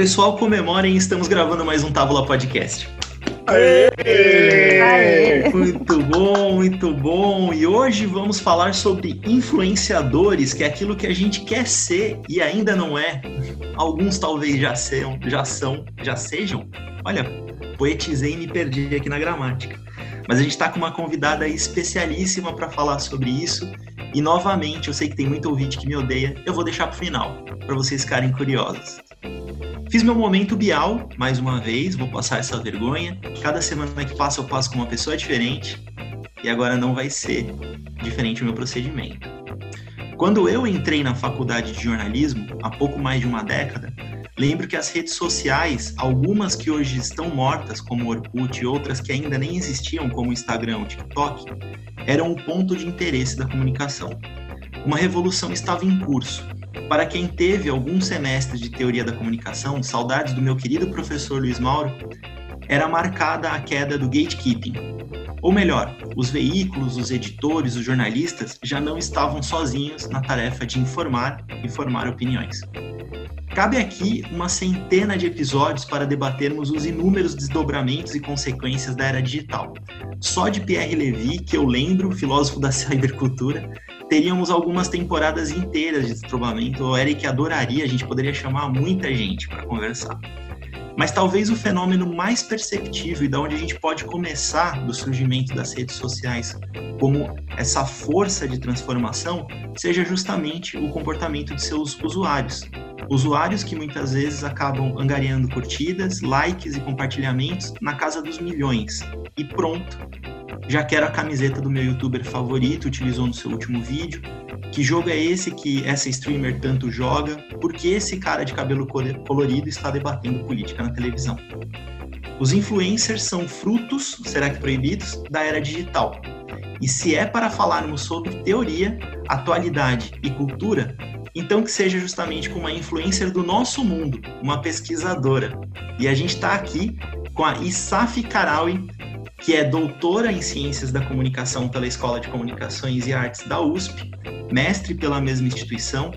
Pessoal, comemorem, estamos gravando mais um Tábula Podcast. Aê! Aê! Muito bom, muito bom. E hoje vamos falar sobre influenciadores, que é aquilo que a gente quer ser e ainda não é. Alguns talvez já sejam, já são, já sejam. Olha, poetizei e me perdi aqui na gramática. Mas a gente está com uma convidada especialíssima para falar sobre isso. E novamente, eu sei que tem muito ouvinte que me odeia, eu vou deixar para o final, para vocês ficarem curiosos. Fiz meu momento Bial, mais uma vez, vou passar essa vergonha. Cada semana que passa eu passo com uma pessoa diferente e agora não vai ser diferente o meu procedimento. Quando eu entrei na faculdade de jornalismo, há pouco mais de uma década, lembro que as redes sociais, algumas que hoje estão mortas, como Orkut, e outras que ainda nem existiam, como Instagram ou TikTok, eram o ponto de interesse da comunicação. Uma revolução estava em curso para quem teve algum semestre de teoria da comunicação, saudades do meu querido professor Luiz Mauro, era marcada a queda do gatekeeping. Ou melhor, os veículos, os editores, os jornalistas já não estavam sozinhos na tarefa de informar e formar opiniões. Cabe aqui uma centena de episódios para debatermos os inúmeros desdobramentos e consequências da era digital. Só de Pierre Levy, que eu lembro, filósofo da cybercultura, teríamos algumas temporadas inteiras de desdobramento. O Eric adoraria, a gente poderia chamar muita gente para conversar. Mas talvez o fenômeno mais perceptível e da onde a gente pode começar do surgimento das redes sociais como essa força de transformação seja justamente o comportamento de seus usuários. Usuários que muitas vezes acabam angariando curtidas, likes e compartilhamentos na casa dos milhões. E pronto, já quero a camiseta do meu youtuber favorito, utilizou no seu último vídeo. Que jogo é esse que essa streamer tanto joga? Por que esse cara de cabelo colorido está debatendo política na televisão? Os influencers são frutos, será que proibidos, da era digital. E se é para falarmos sobre teoria, atualidade e cultura, então que seja justamente com uma influencer do nosso mundo, uma pesquisadora. E a gente está aqui com a Isaf Karawi, que é doutora em Ciências da Comunicação pela Escola de Comunicações e Artes da USP, mestre pela mesma instituição,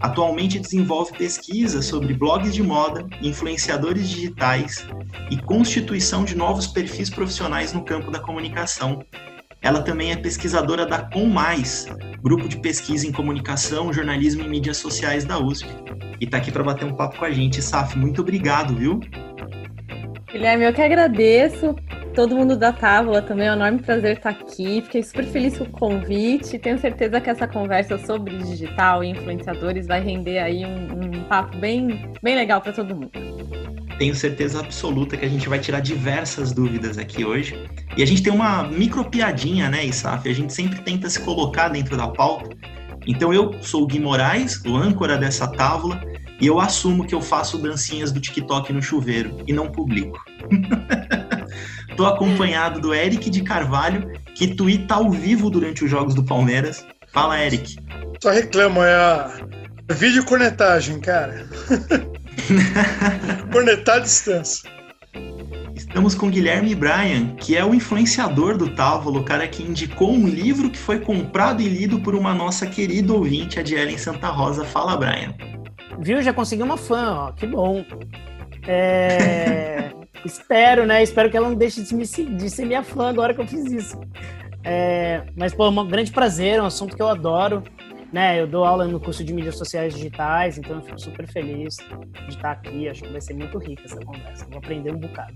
atualmente desenvolve pesquisas sobre blogs de moda, influenciadores digitais e constituição de novos perfis profissionais no campo da comunicação. Ela também é pesquisadora da Com Mais, grupo de pesquisa em comunicação, jornalismo e mídias sociais da USP. E está aqui para bater um papo com a gente. Saf, muito obrigado, viu? Guilherme, eu que agradeço todo mundo da Távola também. É um enorme prazer estar aqui. Fiquei super feliz com o convite. Tenho certeza que essa conversa sobre digital e influenciadores vai render aí um, um papo bem, bem legal para todo mundo. Tenho certeza absoluta que a gente vai tirar diversas dúvidas aqui hoje. E a gente tem uma micro piadinha, né, Isaf? A gente sempre tenta se colocar dentro da pauta. Então eu sou o Gui Moraes, o âncora dessa tábua, e eu assumo que eu faço dancinhas do TikTok no chuveiro e não publico. Estou acompanhado do Eric de Carvalho, que tuita ao vivo durante os jogos do Palmeiras. Fala, Eric. Só reclamo, é a vídeo cornetagem, cara. Cornetar à distância. Estamos com Guilherme Bryan, que é o influenciador do Távola, o cara que indicou um livro que foi comprado e lido por uma nossa querida ouvinte, a Dielen Santa Rosa. Fala, Bryan. Viu? Já consegui uma fã, ó. Que bom. É... Espero, né? Espero que ela não deixe de, me, de ser minha fã agora que eu fiz isso. É, mas, pô, é um grande prazer, é um assunto que eu adoro. Né, eu dou aula no curso de mídias sociais digitais, então eu fico super feliz de estar aqui. Acho que vai ser muito rica essa conversa. Vou aprender um bocado.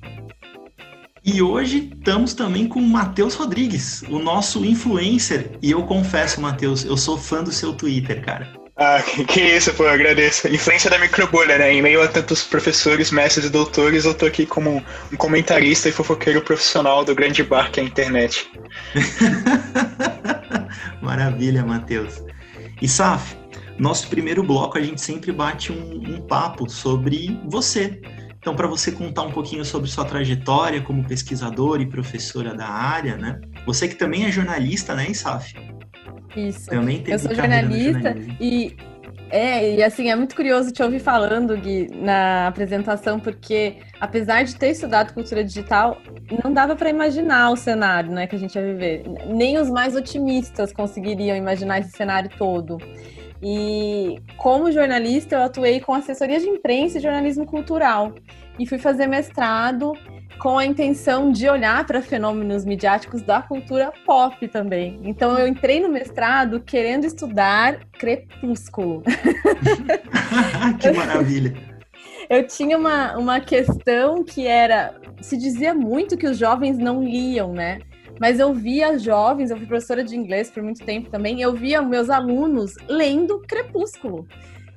E hoje estamos também com o Matheus Rodrigues, o nosso influencer. E eu confesso, Matheus, eu sou fã do seu Twitter, cara. Ah, que isso, pô, agradeço. Influência da microbolha, né? Em meio a tantos professores, mestres e doutores, eu tô aqui como um comentarista e fofoqueiro profissional do grande bar que é a internet. Maravilha, Matheus. E Saf, nosso primeiro bloco a gente sempre bate um, um papo sobre você. Então, para você contar um pouquinho sobre sua trajetória como pesquisadora e professora da área, né? Você que também é jornalista, né, Saf? Isso. Também tem Eu sou jornalista e é, e assim, é muito curioso te ouvir falando, Gui, na apresentação, porque apesar de ter estudado cultura digital, não dava para imaginar o cenário né, que a gente ia viver. Nem os mais otimistas conseguiriam imaginar esse cenário todo. E como jornalista, eu atuei com assessoria de imprensa e jornalismo cultural. E fui fazer mestrado com a intenção de olhar para fenômenos midiáticos da cultura pop também. Então eu entrei no mestrado querendo estudar Crepúsculo. que maravilha! Eu tinha uma, uma questão que era. Se dizia muito que os jovens não liam, né? Mas eu via jovens, eu fui professora de inglês por muito tempo também, eu via meus alunos lendo Crepúsculo.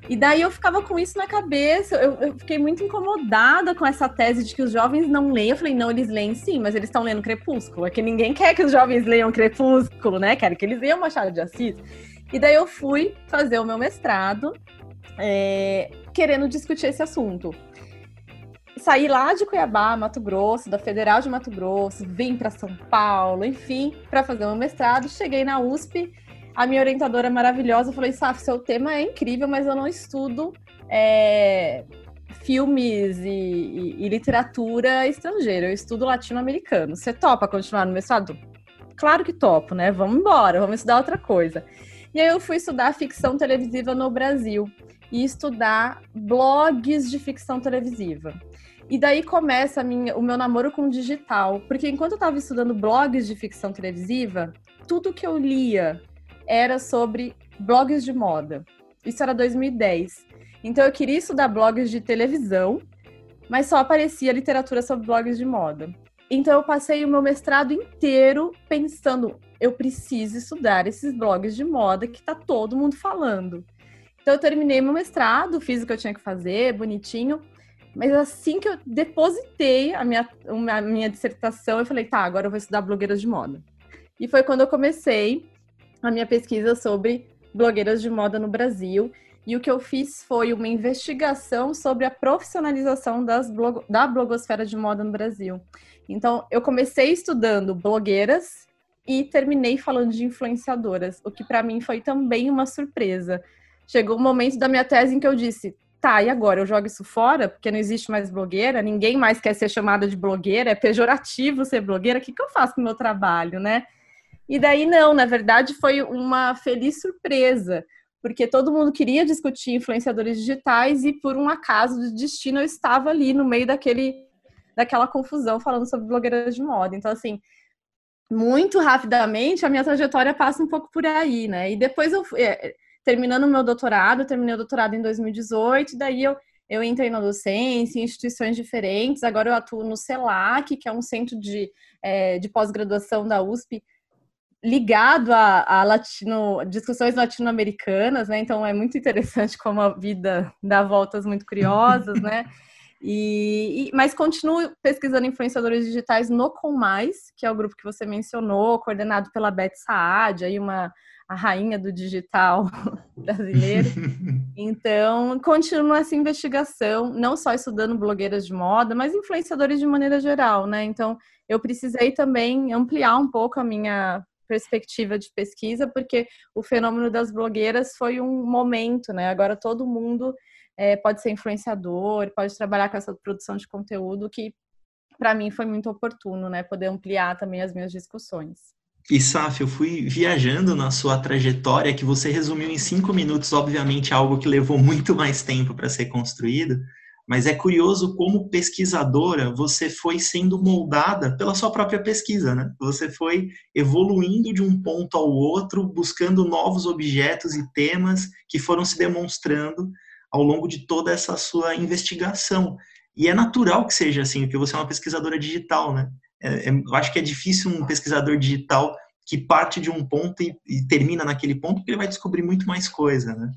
E daí eu ficava com isso na cabeça, eu, eu, fiquei muito incomodada com essa tese de que os jovens não leem. Eu falei, não, eles leem sim, mas eles estão lendo Crepúsculo. É que ninguém quer que os jovens leiam Crepúsculo, né? Quer que eles leiam Machado de Assis. E daí eu fui fazer o meu mestrado, é, querendo discutir esse assunto. Saí lá de Cuiabá, Mato Grosso, da Federal de Mato Grosso, vim para São Paulo, enfim, para fazer o meu mestrado. Cheguei na USP a minha orientadora maravilhosa falou: Saf, seu tema é incrível, mas eu não estudo é, filmes e, e, e, literatura estrangeira, eu estudo latino-americano. Você topa continuar no mestrado? Claro que topo, né? Vamos embora, vamos estudar outra coisa. E aí eu fui estudar ficção televisiva no Brasil e estudar blogs de ficção televisiva. E daí começa minha, o meu namoro com o digital, porque enquanto eu estava estudando blogs de ficção televisiva, tudo que eu lia era sobre blogs de moda. Isso era 2010. Então eu queria estudar blogs de televisão, mas só aparecia literatura sobre blogs de moda. Então eu passei o meu mestrado inteiro pensando, eu preciso estudar esses blogs de moda que tá todo mundo falando. Então eu terminei meu mestrado, fiz o que eu tinha que fazer, bonitinho. Mas assim que eu depositei a minha, a minha dissertação, eu falei, tá, agora eu vou estudar blogueiras de moda. E foi quando eu comecei a minha pesquisa sobre blogueiras de moda no Brasil. E o que eu fiz foi uma investigação sobre a profissionalização das blog da blogosfera de moda no Brasil. Então, eu comecei estudando blogueiras e terminei falando de influenciadoras, o que para mim foi também uma surpresa. Chegou um momento da minha tese em que eu disse: tá, e agora? Eu jogo isso fora? Porque não existe mais blogueira, ninguém mais quer ser chamada de blogueira, é pejorativo ser blogueira, o que, que eu faço com o meu trabalho, né? E daí não, na verdade foi uma feliz surpresa, porque todo mundo queria discutir influenciadores digitais e por um acaso de destino eu estava ali no meio daquele daquela confusão falando sobre blogueiras de moda. Então assim, muito rapidamente a minha trajetória passa um pouco por aí, né? E depois eu é, terminando o meu doutorado, terminei o doutorado em 2018, daí eu eu entrei na docência em instituições diferentes. Agora eu atuo no CELAC, que é um centro de, é, de pós-graduação da USP, ligado a, a latino, discussões latino-americanas, né? Então é muito interessante como a vida dá voltas muito curiosas, né? E, e, mas continuo pesquisando influenciadores digitais no Com Mais, que é o grupo que você mencionou, coordenado pela Beth Saad, aí uma a rainha do digital brasileiro. Então, continuo essa investigação, não só estudando blogueiras de moda, mas influenciadores de maneira geral, né? Então, eu precisei também ampliar um pouco a minha perspectiva de pesquisa, porque o fenômeno das blogueiras foi um momento, né? Agora todo mundo é, pode ser influenciador, pode trabalhar com essa produção de conteúdo, que para mim foi muito oportuno, né? Poder ampliar também as minhas discussões. E Saf, eu fui viajando na sua trajetória, que você resumiu em cinco minutos, obviamente algo que levou muito mais tempo para ser construído, mas é curioso como pesquisadora você foi sendo moldada pela sua própria pesquisa, né? Você foi evoluindo de um ponto ao outro, buscando novos objetos e temas que foram se demonstrando ao longo de toda essa sua investigação. E é natural que seja assim, porque você é uma pesquisadora digital, né? É, é, eu acho que é difícil um pesquisador digital que parte de um ponto e, e termina naquele ponto, porque ele vai descobrir muito mais coisa, né?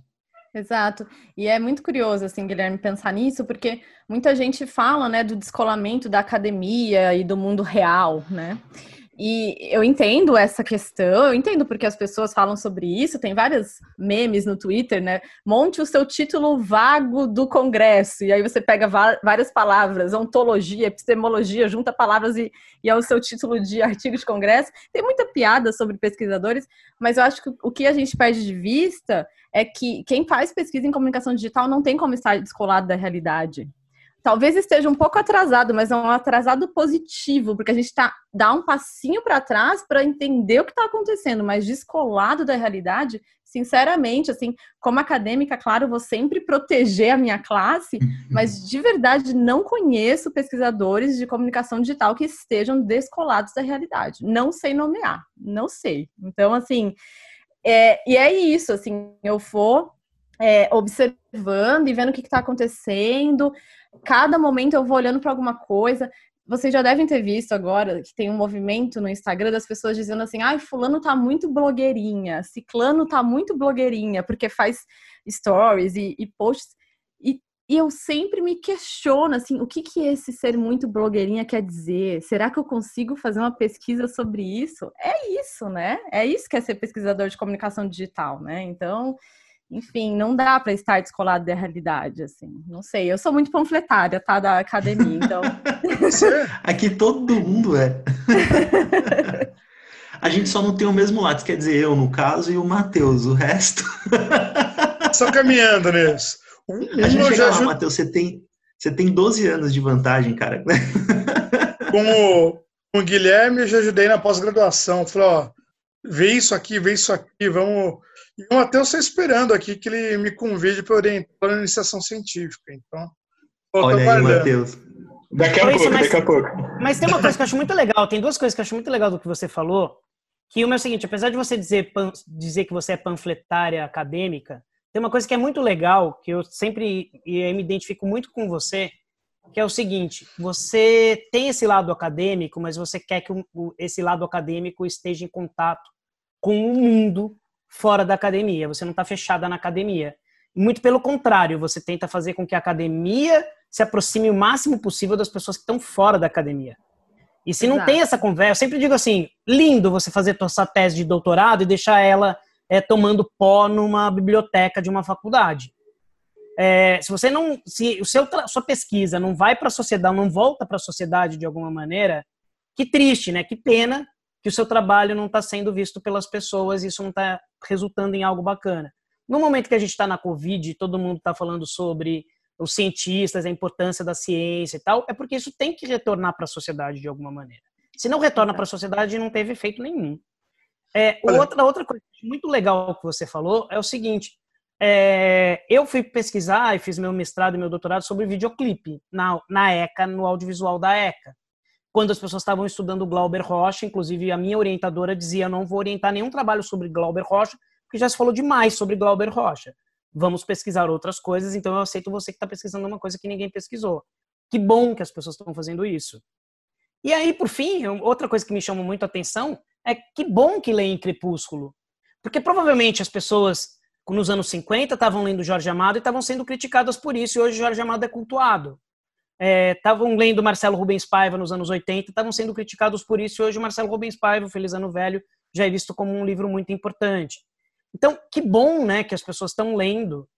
Exato. E é muito curioso, assim, Guilherme, pensar nisso, porque muita gente fala, né, do descolamento da academia e do mundo real, né? E eu entendo essa questão, eu entendo porque as pessoas falam sobre isso, tem vários memes no Twitter, né? Monte o seu título vago do Congresso, e aí você pega várias palavras, ontologia, epistemologia, junta palavras e, e é o seu título de artigo de Congresso. Tem muita piada sobre pesquisadores, mas eu acho que o que a gente perde de vista é que quem faz pesquisa em comunicação digital não tem como estar descolado da realidade talvez esteja um pouco atrasado, mas é um atrasado positivo, porque a gente tá, dá um passinho para trás para entender o que está acontecendo, mas descolado da realidade, sinceramente, assim, como acadêmica, claro, vou sempre proteger a minha classe, uhum. mas de verdade não conheço pesquisadores de comunicação digital que estejam descolados da realidade. Não sei nomear, não sei. Então, assim, é, e é isso, assim, eu vou é, observando e vendo o que está acontecendo. Cada momento eu vou olhando para alguma coisa. Vocês já devem ter visto agora que tem um movimento no Instagram das pessoas dizendo assim: ai, fulano tá muito blogueirinha, ciclano tá muito blogueirinha, porque faz stories e, e posts. E, e eu sempre me questiono assim, o que, que esse ser muito blogueirinha quer dizer? Será que eu consigo fazer uma pesquisa sobre isso? É isso, né? É isso que é ser pesquisador de comunicação digital, né? Então, enfim, não dá para estar descolado da realidade, assim. Não sei, eu sou muito panfletária, tá, da academia, então. Aqui todo mundo é. A gente só não tem o mesmo lado, quer dizer, eu no caso e o Matheus, o resto. Só caminhando nisso. Um, a gente já lá, Matheus, você tem, você tem 12 anos de vantagem, cara. Com o, com o Guilherme, eu já ajudei na pós-graduação. Falei, ó, vê isso aqui, vê isso aqui, vamos e o Matheus está esperando aqui que ele me convide para orientar a iniciação científica. Então, Olha aí, Matheus. Daqui a pouco, mas, daqui a pouco. Mas tem uma coisa que eu acho muito legal, tem duas coisas que eu acho muito legal do que você falou, que uma é o seguinte, apesar de você dizer, dizer que você é panfletária acadêmica, tem uma coisa que é muito legal, que eu sempre e me identifico muito com você, que é o seguinte, você tem esse lado acadêmico, mas você quer que esse lado acadêmico esteja em contato com o mundo fora da academia, você não está fechada na academia. Muito pelo contrário, você tenta fazer com que a academia se aproxime o máximo possível das pessoas que estão fora da academia. E se Exato. não tem essa conversa, eu sempre digo assim, lindo você fazer sua tese de doutorado e deixar ela é, tomando pó numa biblioteca de uma faculdade. É, se você não, se o seu sua pesquisa não vai para a sociedade, não volta para a sociedade de alguma maneira, que triste, né? Que pena que o seu trabalho não está sendo visto pelas pessoas e isso não está resultando em algo bacana. No momento que a gente está na Covid, todo mundo está falando sobre os cientistas, a importância da ciência e tal, é porque isso tem que retornar para a sociedade de alguma maneira. Se não retorna para a sociedade, não teve efeito nenhum. É, outra, outra coisa muito legal que você falou é o seguinte: é, eu fui pesquisar e fiz meu mestrado e meu doutorado sobre videoclipe na, na ECA, no audiovisual da ECA quando as pessoas estavam estudando Glauber Rocha, inclusive a minha orientadora dizia: não vou orientar nenhum trabalho sobre Glauber Rocha, porque já se falou demais sobre Glauber Rocha. Vamos pesquisar outras coisas, então eu aceito você que está pesquisando uma coisa que ninguém pesquisou. Que bom que as pessoas estão fazendo isso. E aí, por fim, outra coisa que me chama muito a atenção é que bom que leem Crepúsculo. Porque provavelmente as pessoas nos anos 50 estavam lendo Jorge Amado e estavam sendo criticadas por isso, e hoje Jorge Amado é cultuado estavam é, lendo Marcelo Rubens Paiva nos anos 80, estavam sendo criticados por isso, e hoje Marcelo Rubens Paiva, Feliz Ano Velho, já é visto como um livro muito importante. Então, que bom né, que as pessoas estão lendo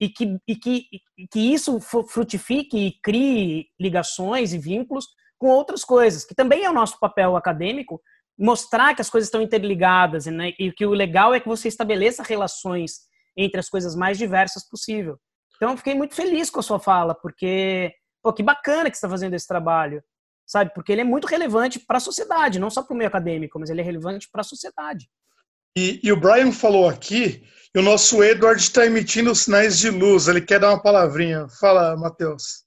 e que, e que, e que isso frutifique e crie ligações e vínculos com outras coisas, que também é o nosso papel acadêmico, mostrar que as coisas estão interligadas né, e que o legal é que você estabeleça relações entre as coisas mais diversas possível. Então, eu fiquei muito feliz com a sua fala, porque pô, que bacana que você está fazendo esse trabalho, sabe? Porque ele é muito relevante para a sociedade, não só para o meio acadêmico, mas ele é relevante para a sociedade. E, e, o Brian falou aqui, e o nosso Edward está emitindo sinais de luz, ele quer dar uma palavrinha. Fala, Matheus.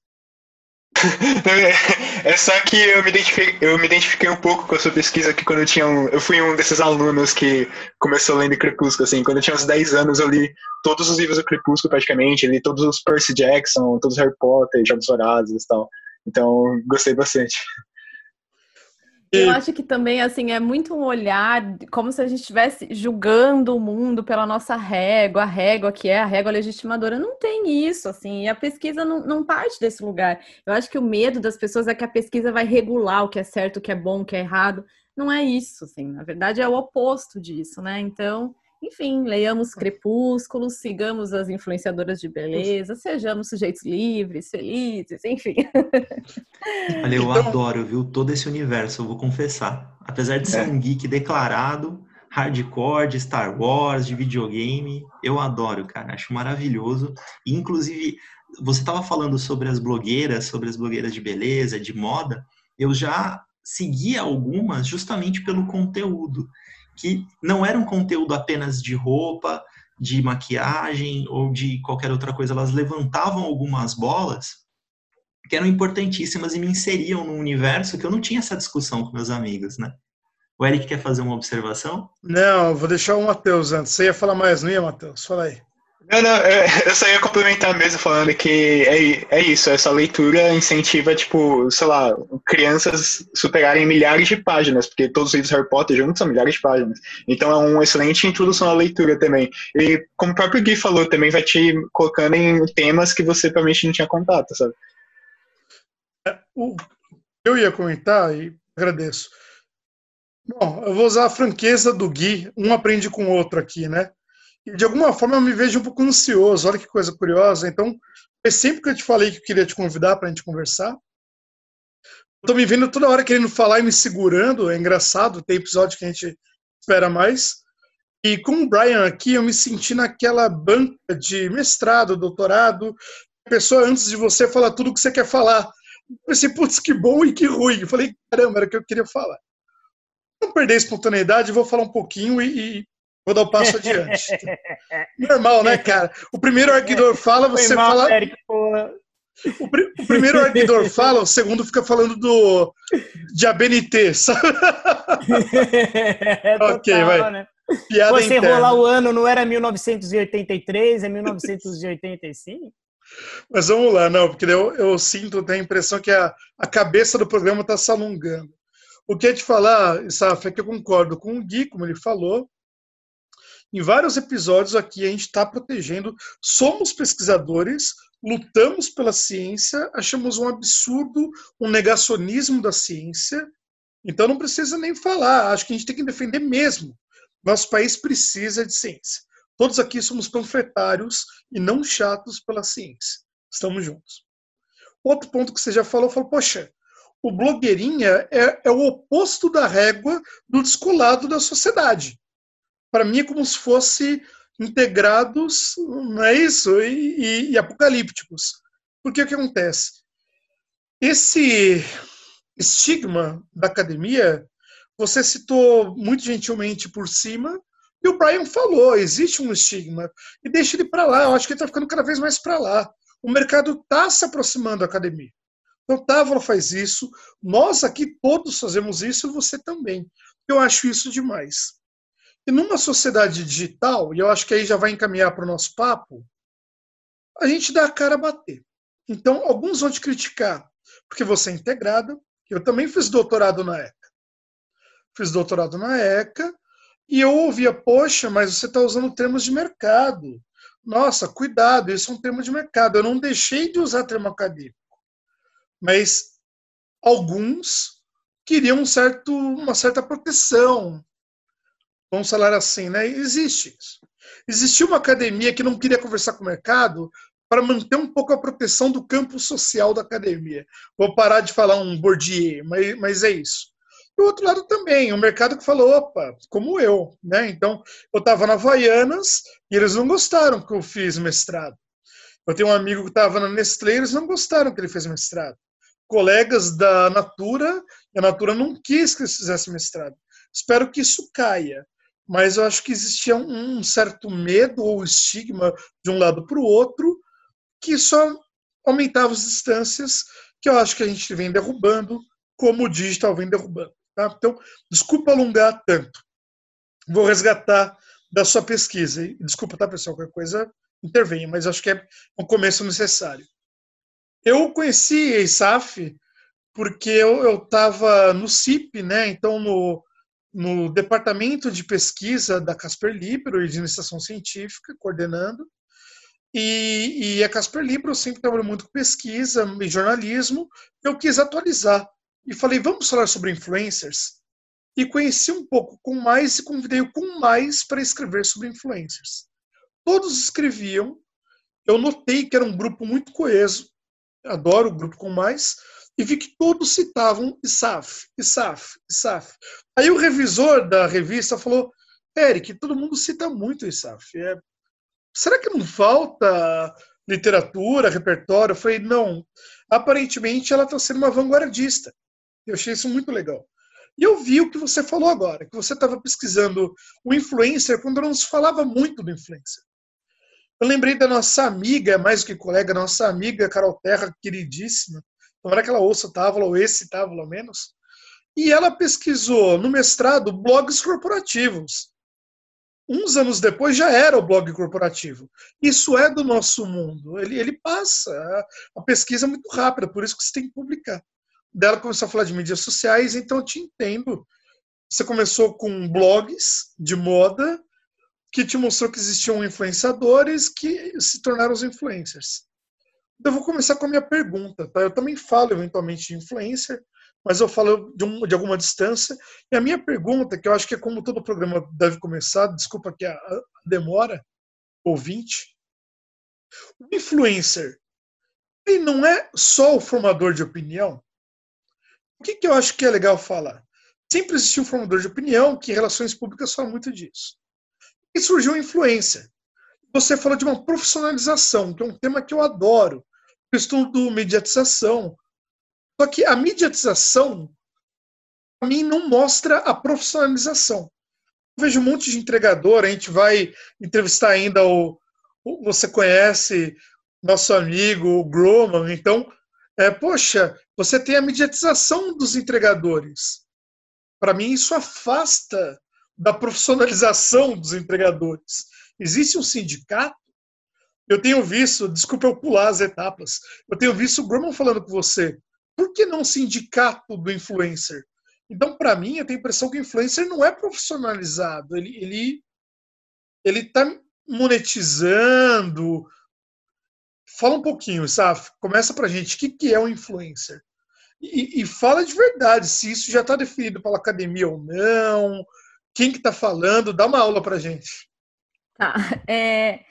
é só que eu me, identifiquei, eu me identifiquei um pouco com a sua pesquisa aqui quando eu tinha um, eu fui um desses alunos que começou lendo Crepúsculo, assim, quando eu tinha uns 10 anos eu li todos os livros do Crepúsculo praticamente, li todos os Percy Jackson, todos os Harry Potter, Jogos Vorazes e tal. Então, gostei bastante. Eu acho que também, assim, é muito um olhar como se a gente estivesse julgando o mundo pela nossa régua, a régua que é a régua legitimadora. Não tem isso, assim, e a pesquisa não, não parte desse lugar. Eu acho que o medo das pessoas é que a pesquisa vai regular o que é certo, o que é bom, o que é errado. Não é isso, assim, na verdade é o oposto disso, né? Então, enfim, leiamos Crepúsculos, sigamos as influenciadoras de beleza, sejamos sujeitos livres, felizes, enfim. Olha, eu então... adoro, viu, todo esse universo, eu vou confessar. Apesar de ser é. um geek declarado, hardcore de Star Wars, de videogame. Eu adoro, cara, acho maravilhoso. E, inclusive, você estava falando sobre as blogueiras, sobre as blogueiras de beleza, de moda. Eu já seguia algumas justamente pelo conteúdo, que não era um conteúdo apenas de roupa, de maquiagem ou de qualquer outra coisa. Elas levantavam algumas bolas que eram importantíssimas e me inseriam num universo que eu não tinha essa discussão com meus amigos, né? O Eric quer fazer uma observação? Não, vou deixar o Matheus antes. Você ia falar mais, não ia, Matheus? Fala aí. Não, não, eu só ia complementar mesmo falando que é, é isso, essa leitura incentiva, tipo, sei lá, crianças superarem milhares de páginas, porque todos os livros Harry Potter juntos são milhares de páginas. Então é uma excelente introdução à leitura também. E como o próprio Gui falou, também vai te colocando em temas que você provavelmente não tinha contato, sabe? É, eu ia comentar e agradeço. Bom, eu vou usar a franqueza do Gui, um aprende com o outro aqui, né? De alguma forma eu me vejo um pouco ansioso, olha que coisa curiosa. Então, foi sempre que eu te falei que eu queria te convidar para a gente conversar. Estou me vendo toda hora querendo falar e me segurando, é engraçado, tem episódio que a gente espera mais. E com o Brian aqui, eu me senti naquela banca de mestrado, doutorado, a pessoa antes de você fala tudo o que você quer falar. Eu pensei, putz, que bom e que ruim. Eu falei, caramba, era o que eu queria falar. Não perder a espontaneidade, vou falar um pouquinho e, e vou dar o um passo adiante. Normal, né, cara? O primeiro arguidor fala, você mal, fala. Eric, o, pr o, primeiro arguidor fala, o segundo fica falando do de ABNT, sabe? É, ok, vai. Né? Piada Você interna. rolar o ano não era 1983, é 1985? Mas vamos lá, não, porque eu, eu sinto, tenho a impressão que a, a cabeça do programa está se alongando. O que é te falar, Saf, é que eu concordo com o Gui, como ele falou. Em vários episódios aqui a gente está protegendo, somos pesquisadores, lutamos pela ciência, achamos um absurdo um negacionismo da ciência, então não precisa nem falar, acho que a gente tem que defender mesmo. Nosso país precisa de ciência. Todos aqui somos panfletários e não chatos pela ciência. Estamos juntos. Outro ponto que você já falou, falou, poxa, o blogueirinha é, é o oposto da régua do descolado da sociedade. Para mim é como se fosse integrados, não é isso? E, e, e apocalípticos. Porque o que acontece? Esse estigma da academia, você citou muito gentilmente por cima, e o Brian falou, existe um estigma. E deixa ele para lá, eu acho que ele está ficando cada vez mais para lá. O mercado está se aproximando da academia. Então, Távola faz isso, nós aqui todos fazemos isso você também. Eu acho isso demais. E numa sociedade digital, e eu acho que aí já vai encaminhar para o nosso papo, a gente dá a cara a bater. Então, alguns vão te criticar porque você é integrada. Eu também fiz doutorado na ECA. Fiz doutorado na ECA e eu ouvia, poxa, mas você está usando termos de mercado. Nossa, cuidado, isso é um termo de mercado. Eu não deixei de usar termo acadêmico mas alguns queriam um certo, uma certa proteção. Vamos falar assim, né? Existe isso. Existia uma academia que não queria conversar com o mercado para manter um pouco a proteção do campo social da academia. Vou parar de falar um Bourdieu, mas, mas é isso. E o outro lado também, o mercado que falou, opa, como eu, né? Então, eu estava na Havaianas e eles não gostaram que eu fiz mestrado. Eu tenho um amigo que estava na Nestlé, eles não gostaram que ele fez mestrado colegas da Natura, e a Natura não quis que eles fizessem mestrado. Espero que isso caia, mas eu acho que existia um certo medo ou estigma de um lado para o outro, que só aumentava as distâncias, que eu acho que a gente vem derrubando, como o digital vem derrubando. Tá? Então, desculpa alongar tanto. Vou resgatar da sua pesquisa. Desculpa, tá, pessoal? Qualquer coisa intervenha, mas acho que é um começo necessário. Eu conheci a ISAF porque eu estava no CIP, né? Então, no, no departamento de pesquisa da Casper Libro e de iniciação científica, coordenando. E, e a Casper Libro sempre trabalhou muito com pesquisa e jornalismo. Eu quis atualizar e falei, vamos falar sobre influencers? E conheci um pouco com mais e convidei o com mais para escrever sobre influencers. Todos escreviam. Eu notei que era um grupo muito coeso adoro o Grupo Com Mais, e vi que todos citavam ISAF, ISAF, ISAF. Aí o revisor da revista falou, Eric, todo mundo cita muito ISAF. É, será que não falta literatura, repertório? Eu falei, não. Aparentemente ela está sendo uma vanguardista. Eu achei isso muito legal. E eu vi o que você falou agora, que você estava pesquisando o influencer quando não se falava muito do influencer. Eu lembrei da nossa amiga, mais do que colega, nossa amiga Carol Terra, queridíssima. Tomara que ela ouça Távola, ou esse Távola menos. E ela pesquisou no mestrado blogs corporativos. Uns anos depois já era o blog corporativo. Isso é do nosso mundo. Ele, ele passa. A pesquisa é muito rápida, por isso que você tem que publicar. Dela começou a falar de mídias sociais, então eu te entendo. Você começou com blogs de moda, que te mostrou que existiam influenciadores que se tornaram os influencers. Eu vou começar com a minha pergunta. Tá? Eu também falo eventualmente de influencer, mas eu falo de, um, de, alguma distância. E a minha pergunta, que eu acho que é como todo programa deve começar, desculpa aqui a, a demora, ouvinte. O influencer, ele não é só o formador de opinião? O que, que eu acho que é legal falar? Sempre existiu um formador de opinião, que relações públicas falam muito disso. E surgiu a influência. Você falou de uma profissionalização, que é um tema que eu adoro. Eu estudo mediatização. Só que a mediatização, para mim, não mostra a profissionalização. Eu vejo um monte de entregador, a gente vai entrevistar ainda o. o você conhece nosso amigo o Groman, então, é, poxa, você tem a mediatização dos entregadores. Para mim, isso afasta da profissionalização dos entregadores. Existe um sindicato? Eu tenho visto, desculpa eu pular as etapas, eu tenho visto o Grumman falando com você. Por que não sindicato do influencer? Então, para mim, eu tenho a impressão que o influencer não é profissionalizado. Ele ele ele está monetizando. Fala um pouquinho, Saf. Começa para gente. O que, que é um influencer? E, e fala de verdade, se isso já está definido pela academia ou não, quem que está falando? Dá uma aula para gente. Tá. É,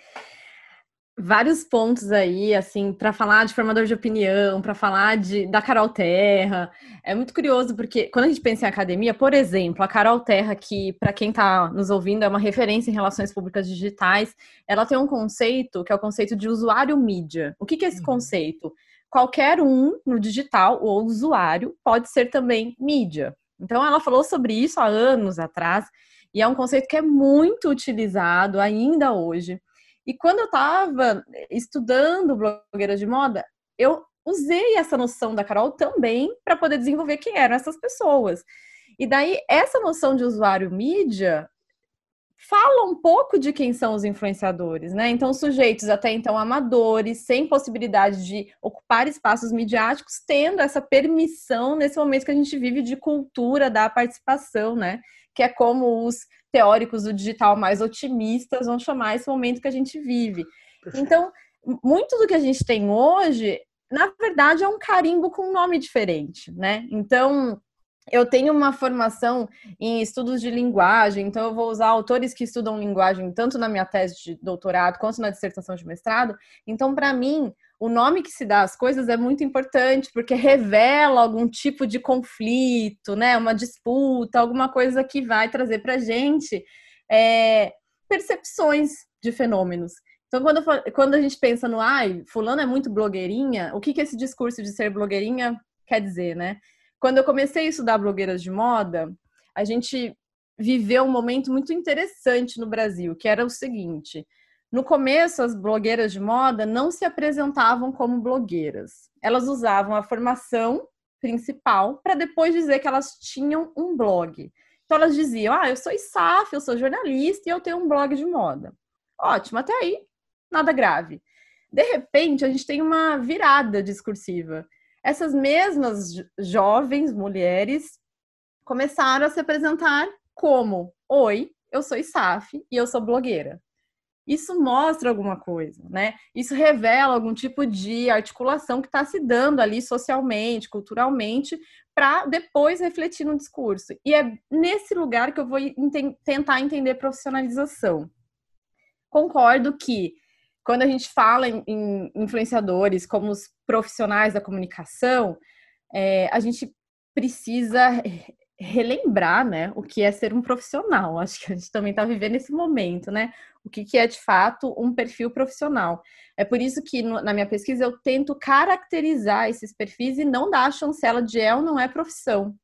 vários pontos aí, assim, para falar de formador de opinião, para falar de, da Carol Terra. É muito curioso porque quando a gente pensa em academia, por exemplo, a Carol Terra, que para quem está nos ouvindo é uma referência em relações públicas digitais, ela tem um conceito que é o conceito de usuário mídia. O que, que é esse uhum. conceito? Qualquer um no digital ou usuário pode ser também mídia. Então, ela falou sobre isso há anos atrás, e é um conceito que é muito utilizado ainda hoje. E quando eu estava estudando blogueiras de moda, eu usei essa noção da Carol também para poder desenvolver quem eram essas pessoas. E daí, essa noção de usuário mídia fala um pouco de quem são os influenciadores, né? Então, sujeitos até então amadores, sem possibilidade de ocupar espaços midiáticos, tendo essa permissão nesse momento que a gente vive de cultura da participação, né? Que é como os teóricos do digital mais otimistas vão chamar esse momento que a gente vive. Então, muito do que a gente tem hoje, na verdade, é um carimbo com um nome diferente, né? Então, eu tenho uma formação em estudos de linguagem, então eu vou usar autores que estudam linguagem tanto na minha tese de doutorado quanto na dissertação de mestrado. Então, para mim, o nome que se dá às coisas é muito importante, porque revela algum tipo de conflito, né? Uma disputa, alguma coisa que vai trazer para a gente é, percepções de fenômenos. Então, quando, quando a gente pensa no ai, fulano é muito blogueirinha, o que, que esse discurso de ser blogueirinha quer dizer, né? Quando eu comecei a estudar blogueiras de moda, a gente viveu um momento muito interessante no Brasil, que era o seguinte: no começo, as blogueiras de moda não se apresentavam como blogueiras. Elas usavam a formação principal para depois dizer que elas tinham um blog. Então elas diziam: "Ah, eu sou ISAF, eu sou jornalista e eu tenho um blog de moda". Ótimo, até aí nada grave. De repente, a gente tem uma virada discursiva essas mesmas jovens mulheres começaram a se apresentar como: Oi, eu sou ISAF e eu sou blogueira. Isso mostra alguma coisa, né? Isso revela algum tipo de articulação que está se dando ali socialmente, culturalmente, para depois refletir no discurso. E é nesse lugar que eu vou ent tentar entender profissionalização. Concordo que quando a gente fala em, em influenciadores como os profissionais da comunicação, é, a gente precisa relembrar, né, o que é ser um profissional. Acho que a gente também está vivendo esse momento, né? O que, que é de fato um perfil profissional. É por isso que no, na minha pesquisa eu tento caracterizar esses perfis e não dar a chancela de é ou não é profissão.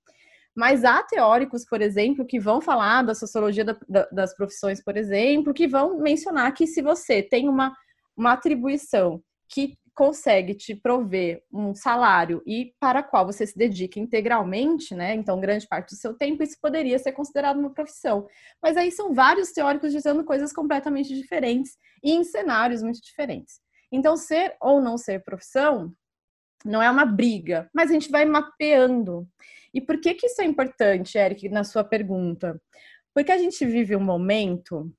Mas há teóricos, por exemplo, que vão falar da sociologia da, da, das profissões, por exemplo, que vão mencionar que se você tem uma, uma atribuição que consegue te prover um salário e para qual você se dedica integralmente, né? Então, grande parte do seu tempo, isso poderia ser considerado uma profissão. Mas aí são vários teóricos dizendo coisas completamente diferentes e em cenários muito diferentes. Então, ser ou não ser profissão não é uma briga, mas a gente vai mapeando. E por que que isso é importante, Eric, na sua pergunta? Porque a gente vive um momento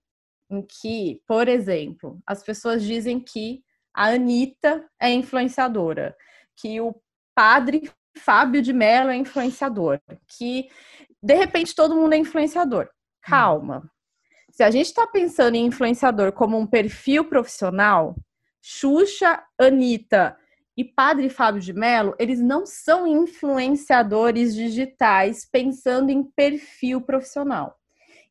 em que, por exemplo, as pessoas dizem que a Anitta é influenciadora, que o padre Fábio de Mello é influenciador, que de repente todo mundo é influenciador. Calma. Se a gente está pensando em influenciador como um perfil profissional, Xuxa, Anitta e Padre Fábio de Mello, eles não são influenciadores digitais pensando em perfil profissional.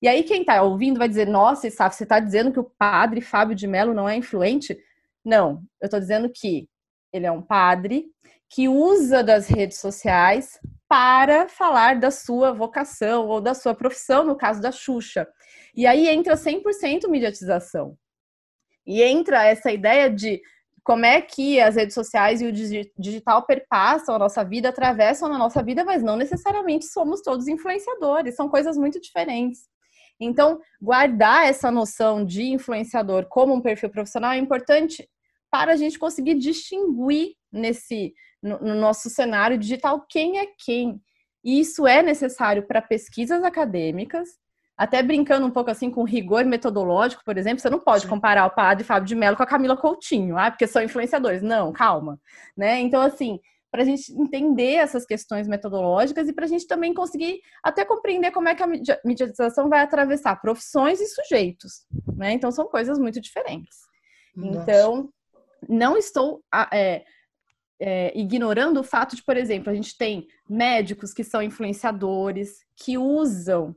E aí quem está ouvindo vai dizer, nossa, Isaf, você está dizendo que o Padre Fábio de Mello não é influente? Não, eu estou dizendo que ele é um padre que usa das redes sociais para falar da sua vocação ou da sua profissão, no caso da Xuxa. E aí entra 100% mediatização. E entra essa ideia de como é que as redes sociais e o digital perpassam a nossa vida, atravessam a nossa vida, mas não necessariamente somos todos influenciadores, são coisas muito diferentes. Então, guardar essa noção de influenciador como um perfil profissional é importante para a gente conseguir distinguir nesse no, no nosso cenário digital quem é quem. E isso é necessário para pesquisas acadêmicas, até brincando um pouco assim com rigor metodológico, por exemplo, você não pode comparar o padre Fábio de Mello com a Camila Coutinho, ah, porque são influenciadores. Não, calma, né? Então assim, para a gente entender essas questões metodológicas e para a gente também conseguir até compreender como é que a mediatização vai atravessar profissões e sujeitos, né? Então são coisas muito diferentes. Nossa. Então não estou é, é, ignorando o fato de, por exemplo, a gente tem médicos que são influenciadores que usam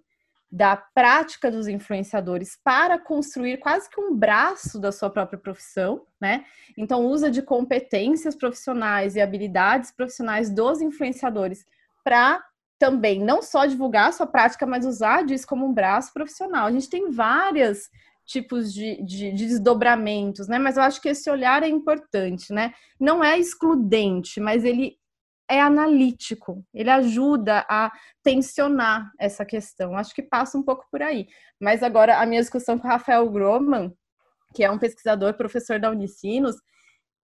da prática dos influenciadores para construir quase que um braço da sua própria profissão, né? Então usa de competências profissionais e habilidades profissionais dos influenciadores para também não só divulgar a sua prática, mas usar disso como um braço profissional. A gente tem várias tipos de, de, de, desdobramentos, né? Mas eu acho que esse olhar é importante, né? Não é excludente, mas ele é analítico, ele ajuda a tensionar essa questão. Acho que passa um pouco por aí. Mas agora, a minha discussão com o Rafael Groman, que é um pesquisador, professor da Unicinos,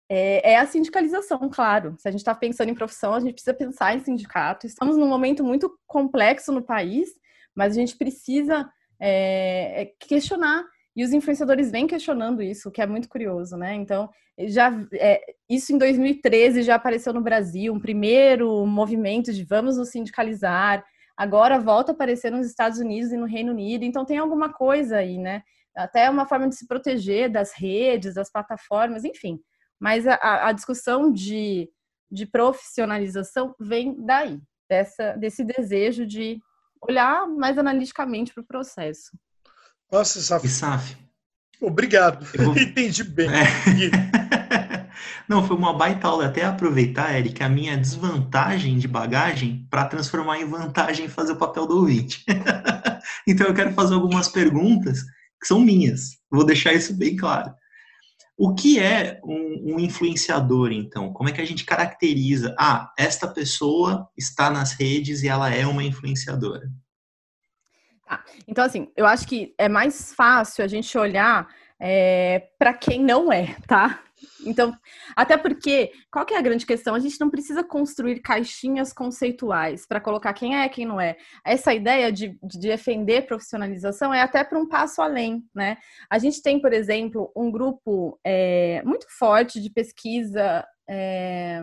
é, é a sindicalização, claro. Se a gente está pensando em profissão, a gente precisa pensar em sindicato. Estamos num momento muito complexo no país, mas a gente precisa é, é questionar e os influenciadores vêm questionando isso, o que é muito curioso, né? Então, já é, isso em 2013 já apareceu no Brasil, um primeiro movimento de vamos nos sindicalizar. Agora volta a aparecer nos Estados Unidos e no Reino Unido. Então tem alguma coisa aí, né? Até uma forma de se proteger das redes, das plataformas, enfim. Mas a, a discussão de, de profissionalização vem daí, dessa, desse desejo de olhar mais analiticamente para o processo. Nossa, Saf. Saf. Obrigado. Vou... Entendi bem. É. Não, foi uma baita aula. Até aproveitar, Eric, a minha desvantagem de bagagem para transformar em vantagem e fazer o papel do ouvinte. então eu quero fazer algumas perguntas que são minhas. Vou deixar isso bem claro. O que é um, um, influenciador, então? Como é que a gente caracteriza? Ah, esta pessoa está nas redes e ela é uma influenciadora. Tá. Então, assim, eu acho que é mais fácil a gente olhar é, para quem não é, tá? Então, até porque, qual que é a grande questão? A gente não precisa construir caixinhas conceituais para colocar quem é quem não é. Essa ideia de, de defender profissionalização é até para um passo além, né? A gente tem, por exemplo, um grupo é, muito forte de pesquisa é,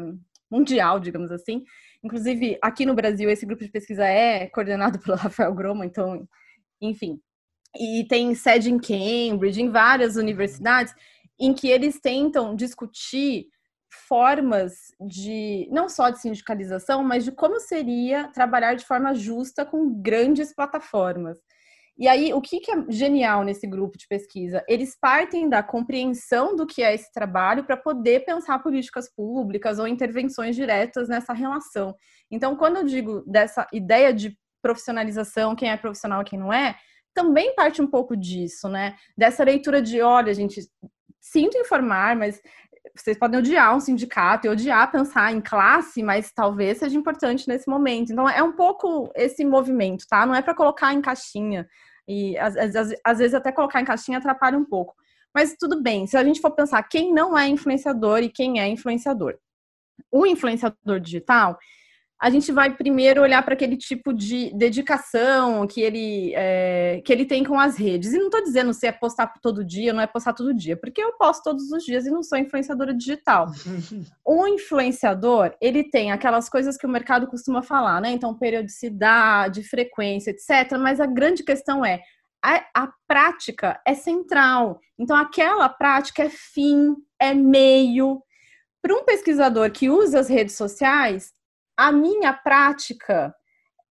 mundial, digamos assim, Inclusive, aqui no Brasil, esse grupo de pesquisa é coordenado pelo Rafael Groma, então, enfim. E tem sede em Cambridge, em várias universidades, em que eles tentam discutir formas de, não só de sindicalização, mas de como seria trabalhar de forma justa com grandes plataformas. E aí, o que, é genial nesse grupo de pesquisa? Eles partem da compreensão do que é esse trabalho para poder pensar políticas públicas ou intervenções diretas nessa relação. Então, quando eu digo dessa ideia de profissionalização, quem é profissional e quem não é, também parte um pouco disso, né? Dessa leitura de, olha, gente, sinto informar, mas vocês podem odiar um sindicato e odiar pensar em classe, mas talvez seja importante nesse momento. Então, é um pouco esse movimento, tá? Não é para colocar em caixinha. E às, às, às, vezes até colocar em caixinha atrapalha um pouco. Mas tudo bem, se a gente for pensar quem não é influenciador e quem é influenciador. O influenciador digital, a gente vai primeiro olhar para aquele tipo de dedicação que ele, é, que ele tem com as redes. E não estou dizendo se é postar todo dia, não é postar todo dia, porque eu posto todos os dias e não sou influenciadora digital. o influenciador, ele tem aquelas coisas que o mercado costuma falar, né? Então, periodicidade, frequência, etc. Mas a grande questão é, a, a prática é central. Então, aquela prática é fim, é meio. Para um pesquisador que usa as redes sociais, a minha prática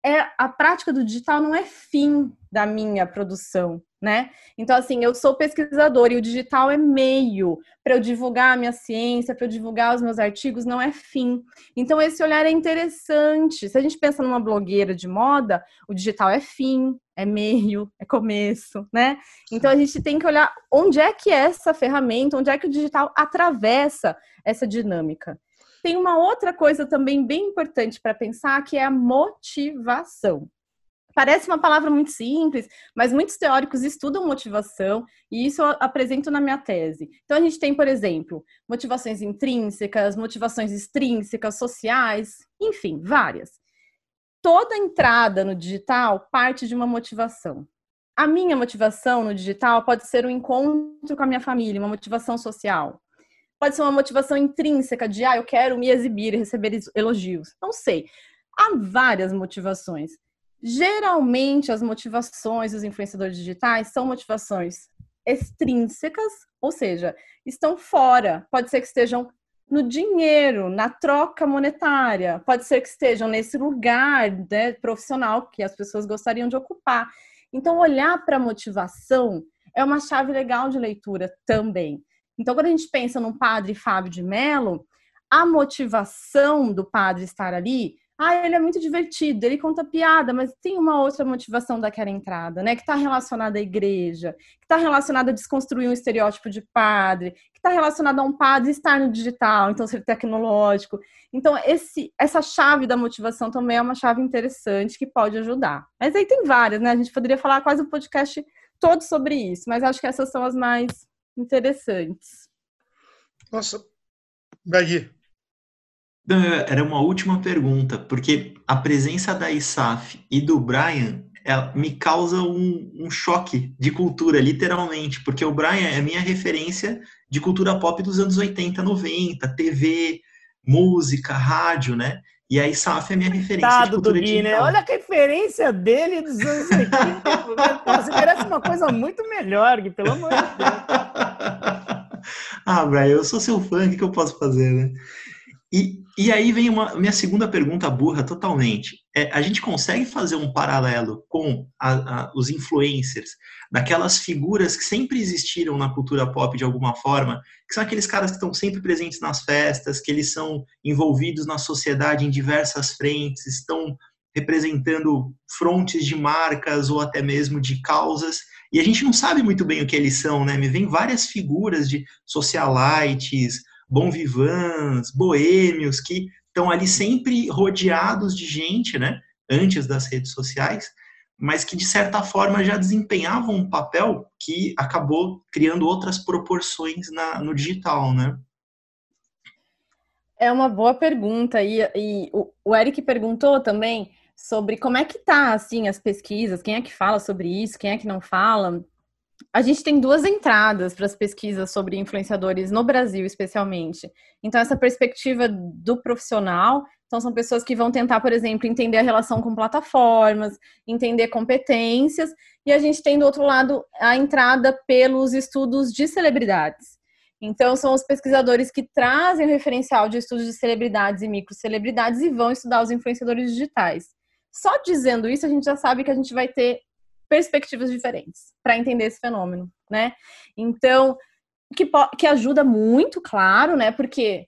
é a prática do digital não é fim da minha produção, né? Então assim, eu sou pesquisador e o digital é meio para eu divulgar a minha ciência, para eu divulgar os meus artigos, não é fim. Então esse olhar é interessante. Se a gente pensa numa blogueira de moda, o digital é fim, é meio, é começo, né? Então a gente tem que olhar onde é que essa ferramenta, onde é que o digital atravessa essa dinâmica tem uma outra coisa também bem importante para pensar, que é a motivação. Parece uma palavra muito simples, mas muitos teóricos estudam motivação e isso eu apresento na minha tese. Então a gente tem, por exemplo, motivações intrínsecas, motivações extrínsecas, sociais, enfim, várias. Toda entrada no digital parte de uma motivação. A minha motivação no digital pode ser um encontro com a minha família, uma motivação social. Pode ser uma motivação intrínseca de, ah, eu quero me exibir e receber elogios. Não sei. Há várias motivações. Geralmente, as motivações dos influenciadores digitais são motivações extrínsecas, ou seja, estão fora. Pode ser que estejam no dinheiro, na troca monetária, pode ser que estejam nesse lugar né, profissional que as pessoas gostariam de ocupar. Então, olhar para a motivação é uma chave legal de leitura também. Então, quando a gente pensa no padre Fábio de Mello, a motivação do padre estar ali, ah, ele é muito divertido, ele conta piada, mas tem uma outra motivação daquela entrada, né? Que está relacionada à igreja, que está relacionada a desconstruir um estereótipo de padre, que está relacionada a um padre estar no digital, então ser tecnológico. Então, esse, essa chave da motivação também é uma chave interessante que pode ajudar. Mas aí tem várias, né? A gente poderia falar quase o um podcast todo sobre isso, mas acho que essas são as mais interessantes. Nossa, Bagui. Era uma última pergunta, porque a presença da ISAF e do Brian me causa um, um, choque de cultura, literalmente, porque o Brian é minha referência de cultura pop dos anos 80, 90, TV, música, rádio, né? E a ISAF é minha referência Tado de cultura do Gui, né? Olha a referência dele dos anos 80. Você merece uma coisa muito melhor, Gui, pelo amor de Deus. ah, Brian, eu sou seu fã, o que, eu posso fazer, né? E, e aí vem uma minha segunda pergunta burra totalmente. É, a gente consegue fazer um paralelo com a, a, os influencers, daquelas figuras que sempre existiram na cultura pop de alguma forma, que são aqueles caras que estão sempre presentes nas festas, que eles são envolvidos na sociedade em diversas frentes, estão representando frontes de marcas ou até mesmo de causas e a gente não sabe muito bem o que eles são, né? Me vem várias figuras de socialites, bom vivans, boêmios, que estão ali sempre rodeados de gente, né? Antes das redes sociais, mas que de certa forma já desempenhavam um papel que acabou criando outras proporções na, no digital, né? É uma boa pergunta. E, e o, o Eric perguntou também sobre como é que tá assim as pesquisas, quem é que fala sobre isso, quem é que não fala. A gente tem duas entradas para as pesquisas sobre influenciadores no Brasil, especialmente. Então, essa perspectiva do profissional, então são pessoas que vão tentar, por exemplo, entender a relação com plataformas, entender competências, e a gente tem do outro lado a entrada pelos estudos de celebridades. Então, são os pesquisadores que trazem o referencial de estudos de celebridades e microcelebridades e vão estudar os influenciadores digitais. Só dizendo isso, a gente já sabe que a gente vai ter perspectivas diferentes para entender esse fenômeno, né? Então, que, que ajuda muito, claro, né? Porque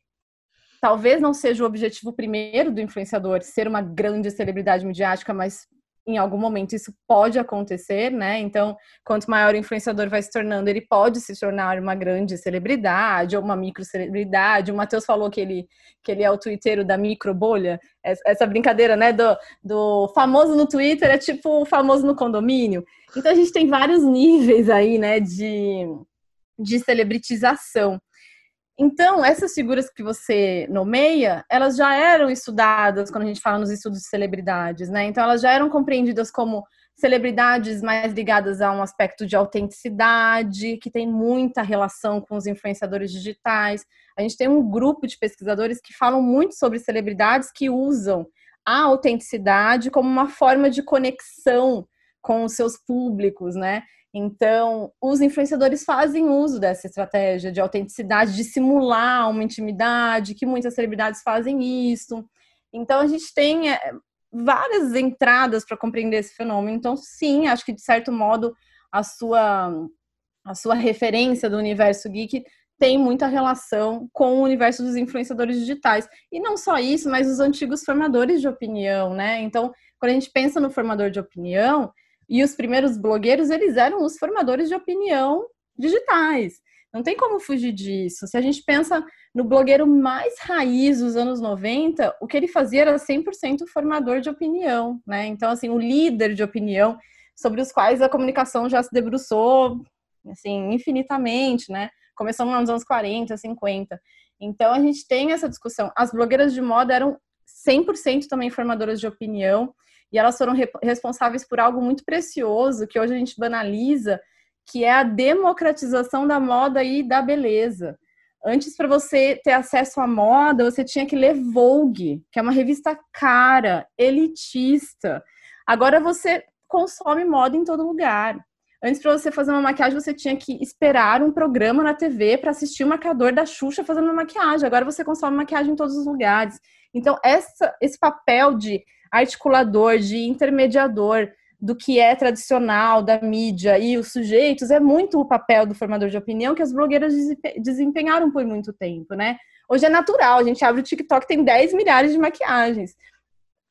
talvez não seja o objetivo primeiro do influenciador ser uma grande celebridade midiática, mas em algum momento isso pode acontecer, né? Então, quanto maior o influenciador vai se tornando, ele pode se tornar uma grande celebridade ou uma micro celebridade. O Matheus falou que ele, que ele é o twitteiro da micro bolha. Essa brincadeira, né? Do, do famoso no Twitter é tipo o famoso no condomínio. Então, a gente tem vários níveis aí, né? De, de celebritização. Então, essas figuras que você nomeia, elas já eram estudadas quando a gente fala nos estudos de celebridades, né? Então, elas já eram compreendidas como celebridades mais ligadas a um aspecto de autenticidade, que tem muita relação com os influenciadores digitais. A gente tem um grupo de pesquisadores que falam muito sobre celebridades que usam a autenticidade como uma forma de conexão com os seus públicos, né? Então, os influenciadores fazem uso dessa estratégia de autenticidade, de simular uma intimidade, que muitas celebridades fazem isso. Então, a gente tem é, várias entradas para compreender esse fenômeno. Então, sim, acho que de certo modo a sua a sua referência do universo geek tem muita relação com o universo dos influenciadores digitais. E não só isso, mas os antigos formadores de opinião, né? Então, quando a gente pensa no formador de opinião, e os primeiros blogueiros, eles eram os formadores de opinião digitais. Não tem como fugir disso. Se a gente pensa no blogueiro mais raiz dos anos 90, o que ele fazia era 100% formador de opinião, né? Então, assim, o líder de opinião sobre os quais a comunicação já se debruçou, assim, infinitamente, né? Começou nos anos 40, 50. Então, a gente tem essa discussão. As blogueiras de moda eram 100% também formadoras de opinião e elas foram re responsáveis por algo muito precioso que hoje a gente banaliza, que é a democratização da moda e da beleza. Antes, para você ter acesso à moda, você tinha que ler Vogue, que é uma revista cara, elitista. Agora você consome moda em todo lugar. Antes, para você fazer uma maquiagem, você tinha que esperar um programa na TV para assistir o maquiador da Xuxa fazendo uma maquiagem. Agora você consome maquiagem em todos os lugares. Então, essa, esse papel de articulador, de intermediador do que é tradicional da mídia e os sujeitos é muito o papel do formador de opinião que as blogueiras desempenharam por muito tempo, né? Hoje é natural, a gente abre o TikTok tem 10 milhares de maquiagens.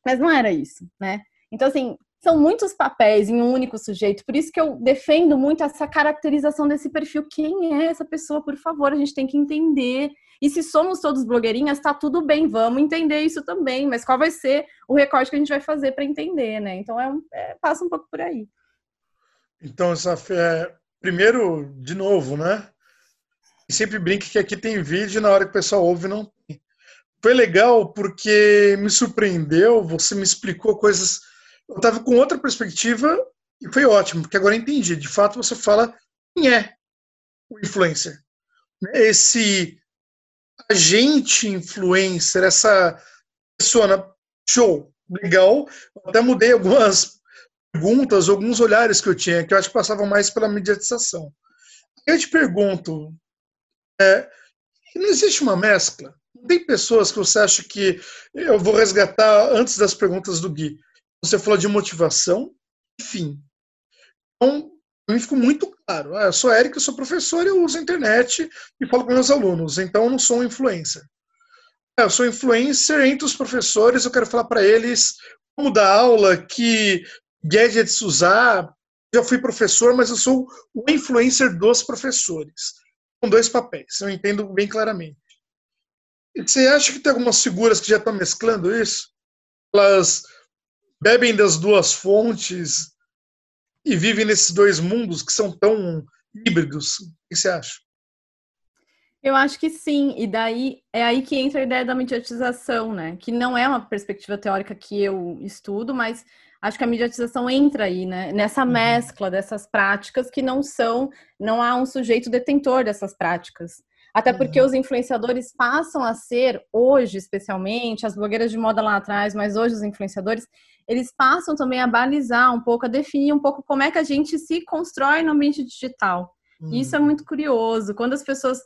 Mas não era isso, né? Então, assim, são muitos papéis em um único sujeito, por isso que eu defendo muito essa caracterização desse perfil. Quem é essa pessoa, por favor? A gente tem que entender e se somos todos blogueirinhas, tá tudo bem, vamos entender isso também, mas qual vai ser o recorte que a gente vai fazer para entender, né? Então é, um, é, passa um pouco por aí. Então, essa é, primeiro, de novo, né? Sempre brinque que aqui tem vídeo na hora que o pessoal ouve não tem. Foi legal porque me surpreendeu, você me explicou coisas. Eu estava com outra perspectiva e foi ótimo, porque agora entendi. De fato, você fala quem é o influencer. Esse agente influencer, essa pessoa, show, legal. Até mudei algumas perguntas, alguns olhares que eu tinha, que eu acho que passavam mais pela mediatização. Eu te pergunto, é, não existe uma mescla? Tem pessoas que você acha que eu vou resgatar antes das perguntas do Gui. Você falou de motivação, enfim. Então, para mim ficou muito claro. Ah, eu sou Eric, eu sou professor, eu uso a internet e falo com meus alunos, então eu não sou um influencer. Ah, eu sou influencer entre os professores, eu quero falar para eles como dar aula, que gadgets usar. Já fui professor, mas eu sou o influencer dos professores. Com dois papéis, eu entendo bem claramente. E você acha que tem algumas figuras que já estão mesclando isso? Elas bebem das duas fontes, e vivem nesses dois mundos que são tão híbridos. O que você acha? Eu acho que sim, e daí é aí que entra a ideia da mediatização, né? Que não é uma perspectiva teórica que eu estudo, mas acho que a mediatização entra aí, né? Nessa uhum. mescla dessas práticas que não são, não há um sujeito detentor dessas práticas. Até porque uhum. os influenciadores passam a ser, hoje especialmente, as blogueiras de moda lá atrás, mas hoje os influenciadores, eles passam também a balizar um pouco, a definir um pouco como é que a gente se constrói no ambiente digital. E isso é muito curioso. Quando as pessoas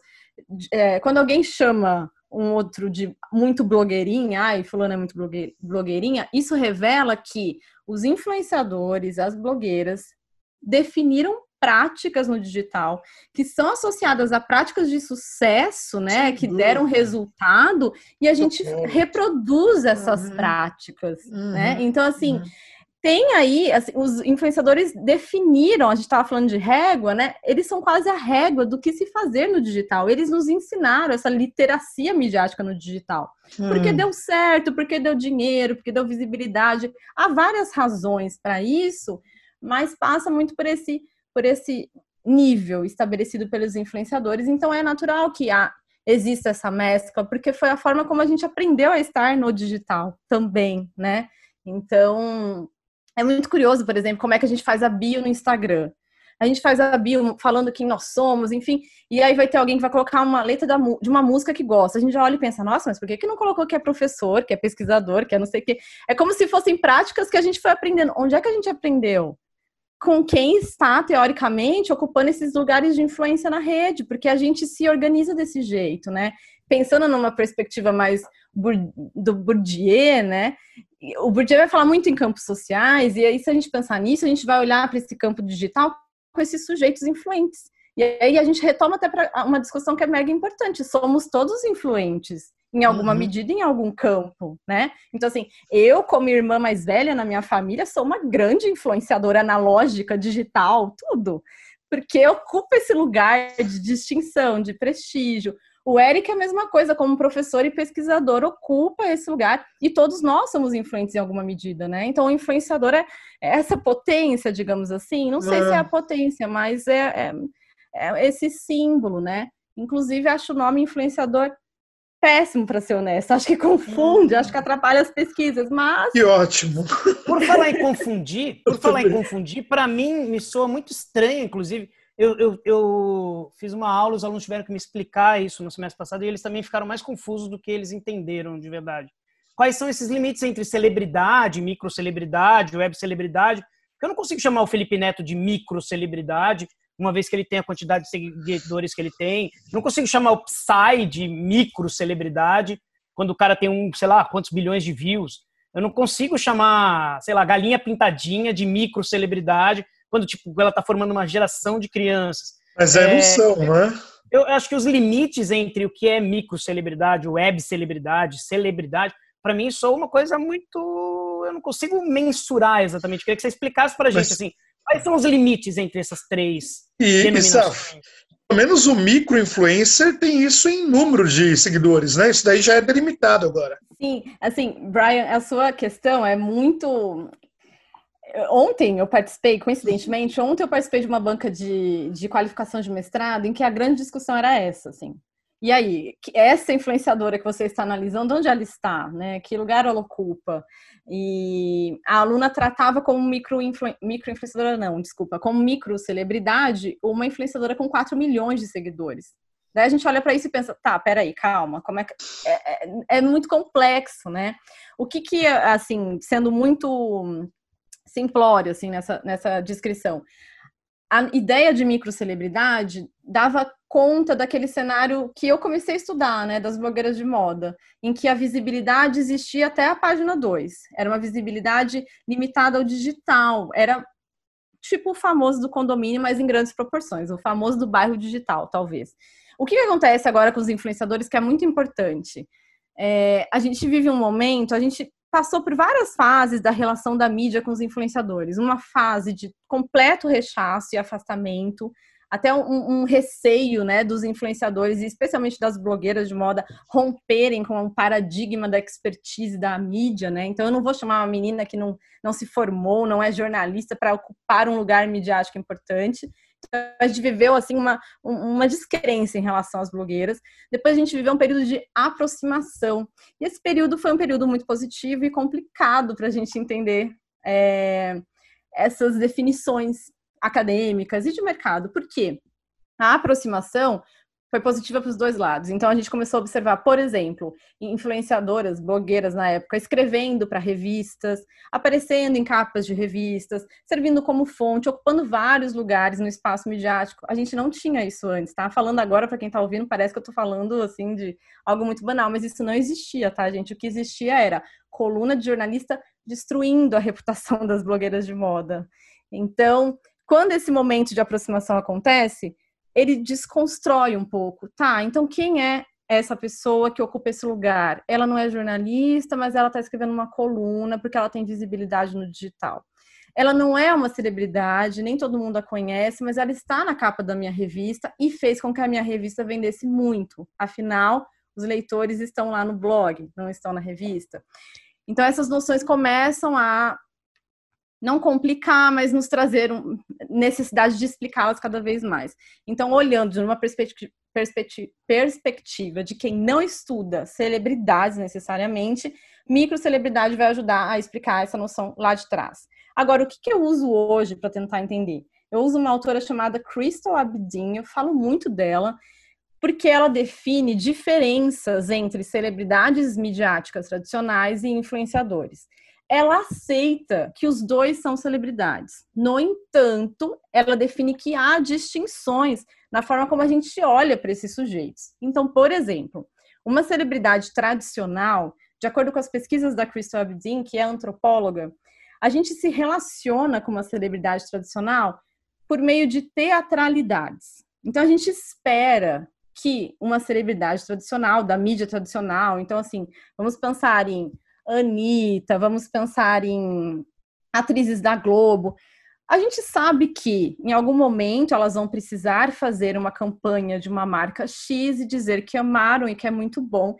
é, quando alguém chama um outro de muito blogueirinha, ai, fulano é muito blogueirinha, isso revela que os influenciadores, as blogueiras, definiram práticas no digital que são associadas a práticas de sucesso, né, Sim, que deram resultado e a gente reproduz essas uhum. práticas, uhum. né? Então assim, uhum tem aí, assim, os influenciadores definiram, a gente estava falando de régua, né? Eles são quase a régua do que se fazer no digital. Eles nos ensinaram essa literacia midiática no digital. Hum. Porque deu certo, porque deu dinheiro, porque deu visibilidade. Há várias razões para isso, mas passa muito por esse, por esse nível estabelecido pelos influenciadores. Então é natural que há, exista essa mescla, porque foi a forma como a gente aprendeu a estar no digital também, né? Então, é muito curioso, por exemplo, como é que a gente faz a bio no Instagram. A gente faz a bio falando quem nós somos, enfim, e aí vai ter alguém que vai colocar uma letra da, de uma música que gosta. A gente já olha e pensa, nossa, mas por que, que não colocou que é professor, que é pesquisador, que é não sei o quê? É como se fossem práticas que a gente foi aprendendo. Onde é que a gente aprendeu? Com quem está, teoricamente, ocupando esses lugares de influência na rede, porque a gente se organiza desse jeito, né? Pensando numa perspectiva mais do Bourdieu, né? O Bourdieu vai falar muito em campos sociais, e aí, se a gente pensar nisso, a gente vai olhar para esse campo digital com esses sujeitos influentes. E aí a gente retoma até para uma discussão que é mega importante. Somos todos influentes, em alguma uhum. medida, em algum campo, né? Então, assim, eu, como irmã mais velha na minha família, sou uma grande influenciadora analógica, digital, tudo. Porque ocupa esse lugar de distinção, de prestígio. O Eric é a mesma coisa, como professor e pesquisador, ocupa esse lugar e todos nós somos influentes em alguma medida, né? Então, o influenciador é, essa potência, digamos assim, não sei é. se é a potência, mas é, é, é esse símbolo, né? Inclusive, acho o nome influenciador péssimo, para ser honesto. Acho que confunde, acho que atrapalha as pesquisas, mas. Que ótimo! Por falar em confundir, por falar em confundir, para mim me soa muito estranho, inclusive eu, eu, eu, fiz uma aula, os alunos tiveram que me explicar isso no semestre passado e eles também ficaram mais confusos do que eles entenderam de verdade. Quais são esses limites entre celebridade, microcelebridade, web celebridade? Porque eu não consigo chamar o Felipe Neto de microcelebridade, uma vez que ele tem a quantidade de seguidores que ele tem. Não consigo chamar o Psy de microcelebridade, quando o cara tem um, sei lá, quantos bilhões de views. Eu não consigo chamar, sei lá, galinha pintadinha de microcelebridade, quando tipo, ela está formando uma geração de crianças. Mas é é, né? Eu acho que os limites entre o que é micro celebridade, web celebridade, celebridade, para mim isso é uma coisa muito. Eu não consigo mensurar exatamente. Eu queria que você explicasse para a gente Mas... assim, quais são os limites entre essas três e, denominações. Pelo menos o micro influencer tem isso em número de seguidores, né? Isso daí já é delimitado agora. Sim, assim, Brian, a sua questão é muito Ontem eu participei, coincidentemente, ontem eu participei de uma banca de, de qualificação de mestrado em que a grande discussão era essa, assim. E aí, essa influenciadora que você está analisando, onde ela está, né? Que lugar ela ocupa? E a aluna tratava como micro, micro influenciadora, não, desculpa, como micro celebridade, uma influenciadora com 4 milhões de seguidores. Daí a gente olha para isso e pensa, tá, peraí, calma, como é que. É, é, é muito complexo, né? O que que, assim, sendo muito simplório, assim, nessa, nessa descrição. A ideia de microcelebridade dava conta daquele cenário que eu comecei a estudar, né, das blogueiras de moda, em que a visibilidade existia até a página 2. Era uma visibilidade limitada ao digital, era tipo o famoso do condomínio, mas em grandes proporções, o famoso do bairro digital, talvez. O que, que acontece agora com os influenciadores que é muito importante? É, a gente vive um momento, a gente passou por várias fases da relação da mídia com os influenciadores. Uma fase de completo rechaço e afastamento, até um, um, receio né, dos influenciadores, e especialmente das blogueiras de moda, romperem com o um paradigma da expertise da mídia. Né? Então, eu não vou chamar uma menina que não, não se formou, não é jornalista, para ocupar um lugar midiático importante a gente viveu assim uma, uma descrença em relação às blogueiras. Depois a gente viveu um período de aproximação. E esse período foi um período muito positivo e complicado para a gente entender é, essas definições acadêmicas e de mercado. Por quê? A aproximação foi positiva para os dois lados. Então a gente começou a observar, por exemplo, influenciadoras, blogueiras na época, escrevendo para revistas, aparecendo em capas de revistas, servindo como fonte, ocupando vários lugares no espaço midiático. A gente não tinha isso antes, tá? Falando agora para quem está ouvindo, parece que eu estou falando assim de algo muito banal, mas isso não existia, tá, gente? O que existia era coluna de jornalista destruindo a reputação das blogueiras de moda. Então, quando esse momento de aproximação acontece, ele desconstrói um pouco, tá? Então quem é essa pessoa que ocupa esse lugar? Ela não é jornalista, mas ela está escrevendo uma coluna porque ela tem visibilidade no digital. Ela não é uma celebridade, nem todo mundo a conhece, mas ela está na capa da minha revista e fez com que a minha revista vendesse muito. Afinal, os leitores estão lá no blog, não estão na revista. Então, essas noções começam a não complicar, mas nos trazer um, necessidade de explicá-las cada vez mais. Então, olhando de uma perspectiva, perspectiva de quem não estuda celebridades necessariamente, microcelebridade vai ajudar a explicar essa noção lá de trás. Agora, o que, que eu uso hoje para tentar entender? Eu uso uma autora chamada Crystal Abedin, eu falo muito dela, porque ela define diferenças entre celebridades midiáticas tradicionais e influenciadores ela aceita que os dois são celebridades. No entanto, ela define que há distinções na forma como a gente olha para esses sujeitos. Então, por exemplo, uma celebridade tradicional, de acordo com as pesquisas da Crystal Abedin, que é antropóloga, a gente se relaciona com uma celebridade tradicional por meio de teatralidades. Então, a gente espera que uma celebridade tradicional, da mídia tradicional, então, assim, vamos pensar em Anitta, vamos pensar em atrizes da Globo. A gente sabe que em algum momento elas vão precisar fazer uma campanha de uma marca X e dizer que amaram e que é muito bom.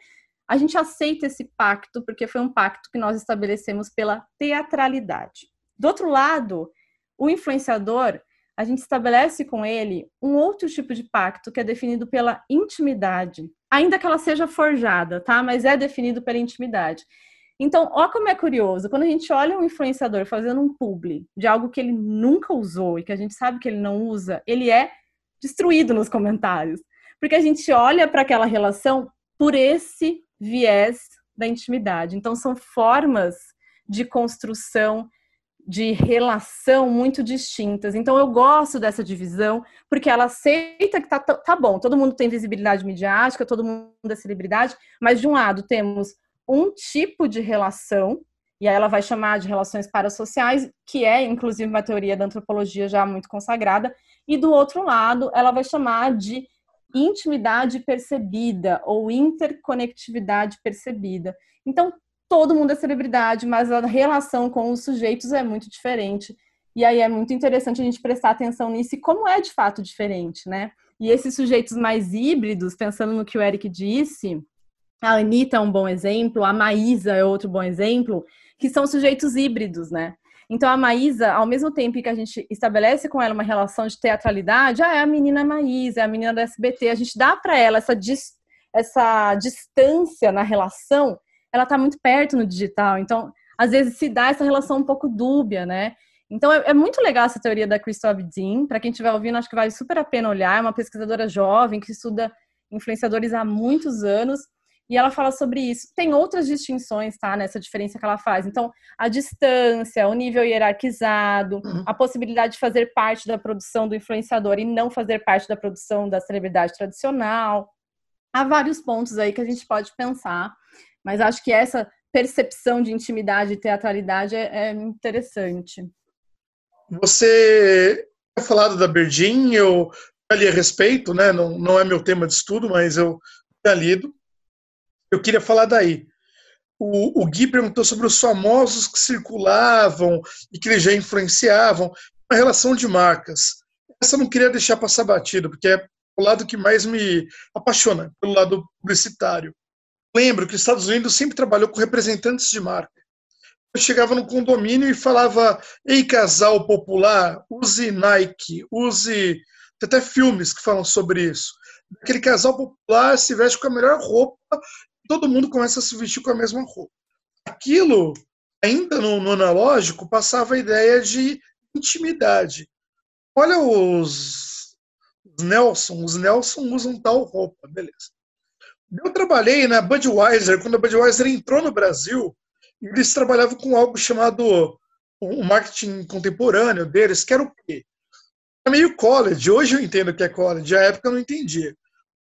A gente aceita esse pacto porque foi um pacto que nós estabelecemos pela teatralidade. Do outro lado, o influenciador, a gente estabelece com ele um outro tipo de pacto que é definido pela intimidade, ainda que ela seja forjada, tá? Mas é definido pela intimidade. Então, ó como é curioso, quando a gente olha um influenciador fazendo um publi de algo que ele nunca usou e que a gente sabe que ele não usa, ele é destruído nos comentários. Porque a gente olha para aquela relação por esse viés da intimidade. Então, são formas de construção de relação muito distintas. Então, eu gosto dessa divisão, porque ela aceita que tá, tá bom, todo mundo tem visibilidade midiática, todo mundo é celebridade, mas de um lado temos um tipo de relação, e aí ela vai chamar de relações parasociais, que é inclusive uma teoria da antropologia já muito consagrada, e do outro lado, ela vai chamar de intimidade percebida ou interconectividade percebida. Então, todo mundo é celebridade, mas a relação com os sujeitos é muito diferente. E aí é muito interessante a gente prestar atenção nisso e como é de fato diferente, né? E esses sujeitos mais híbridos, pensando no que o Eric disse, a Anitta é um bom exemplo, a Maísa é outro bom exemplo, que são sujeitos híbridos, né? Então, a Maísa, ao mesmo tempo que a gente estabelece com ela uma relação de teatralidade, ah, é a menina Maísa, é a menina da SBT, a gente dá para ela essa, dis, essa distância na relação, ela está muito perto no digital. Então, às vezes se dá essa relação um pouco dúbia, né? Então, é, é muito legal essa teoria da Crystal Abedin. Para quem estiver ouvindo, acho que vale super a pena olhar. É uma pesquisadora jovem que estuda influenciadores há muitos anos e ela fala sobre isso. Tem outras distinções, tá? Nessa diferença que ela faz. Então, a distância, o nível hierarquizado, uhum. a possibilidade de fazer parte da produção do influenciador e não fazer parte da produção da celebridade tradicional. Há vários pontos aí que a gente pode pensar, mas acho que essa percepção de intimidade e teatralidade é, é interessante. Você tinha falado da Berdin, eu li a respeito, né? Não, não é meu tema de estudo, mas eu tinha lido eu queria falar daí. O, o Gui perguntou sobre os famosos que circulavam e que já influenciavam a relação de marcas. Essa eu não queria deixar passar batido, porque é o lado que mais me apaixona, pelo lado publicitário. Lembro que os Estados Unidos sempre trabalhou com representantes de marca. Eu chegava no condomínio e falava: Ei, casal popular, use Nike, use. Tem até filmes que falam sobre isso. Aquele casal popular se veste com a melhor roupa todo mundo começa a se vestir com a mesma roupa. Aquilo, ainda no, no analógico, passava a ideia de intimidade. Olha os, Os Nelson, os Nelson usam tal roupa, beleza. Eu trabalhei na Budweiser, quando a Budweiser entrou no Brasil, eles trabalhavam com algo chamado o marketing contemporâneo deles, que era o quê? É meio college. Hoje eu entendo que é college, na época eu não entendia.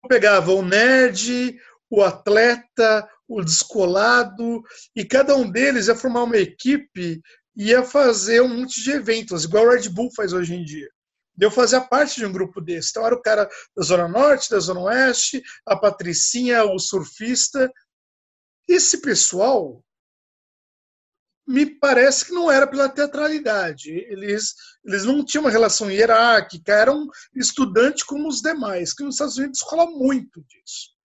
Eu pegava o nerd, o atleta, o descolado, e cada um deles ia formar uma equipe e ia fazer um monte de eventos, igual o Red Bull faz hoje em dia. Eu fazia parte de um grupo desse. Então era o cara da Zona Norte, da Zona Oeste, a Patricinha, o surfista. Esse pessoal me parece que não era pela teatralidade. Eles, eles não tinham uma relação hierárquica, eram estudantes como os demais, que nos Estados Unidos rola muito disso.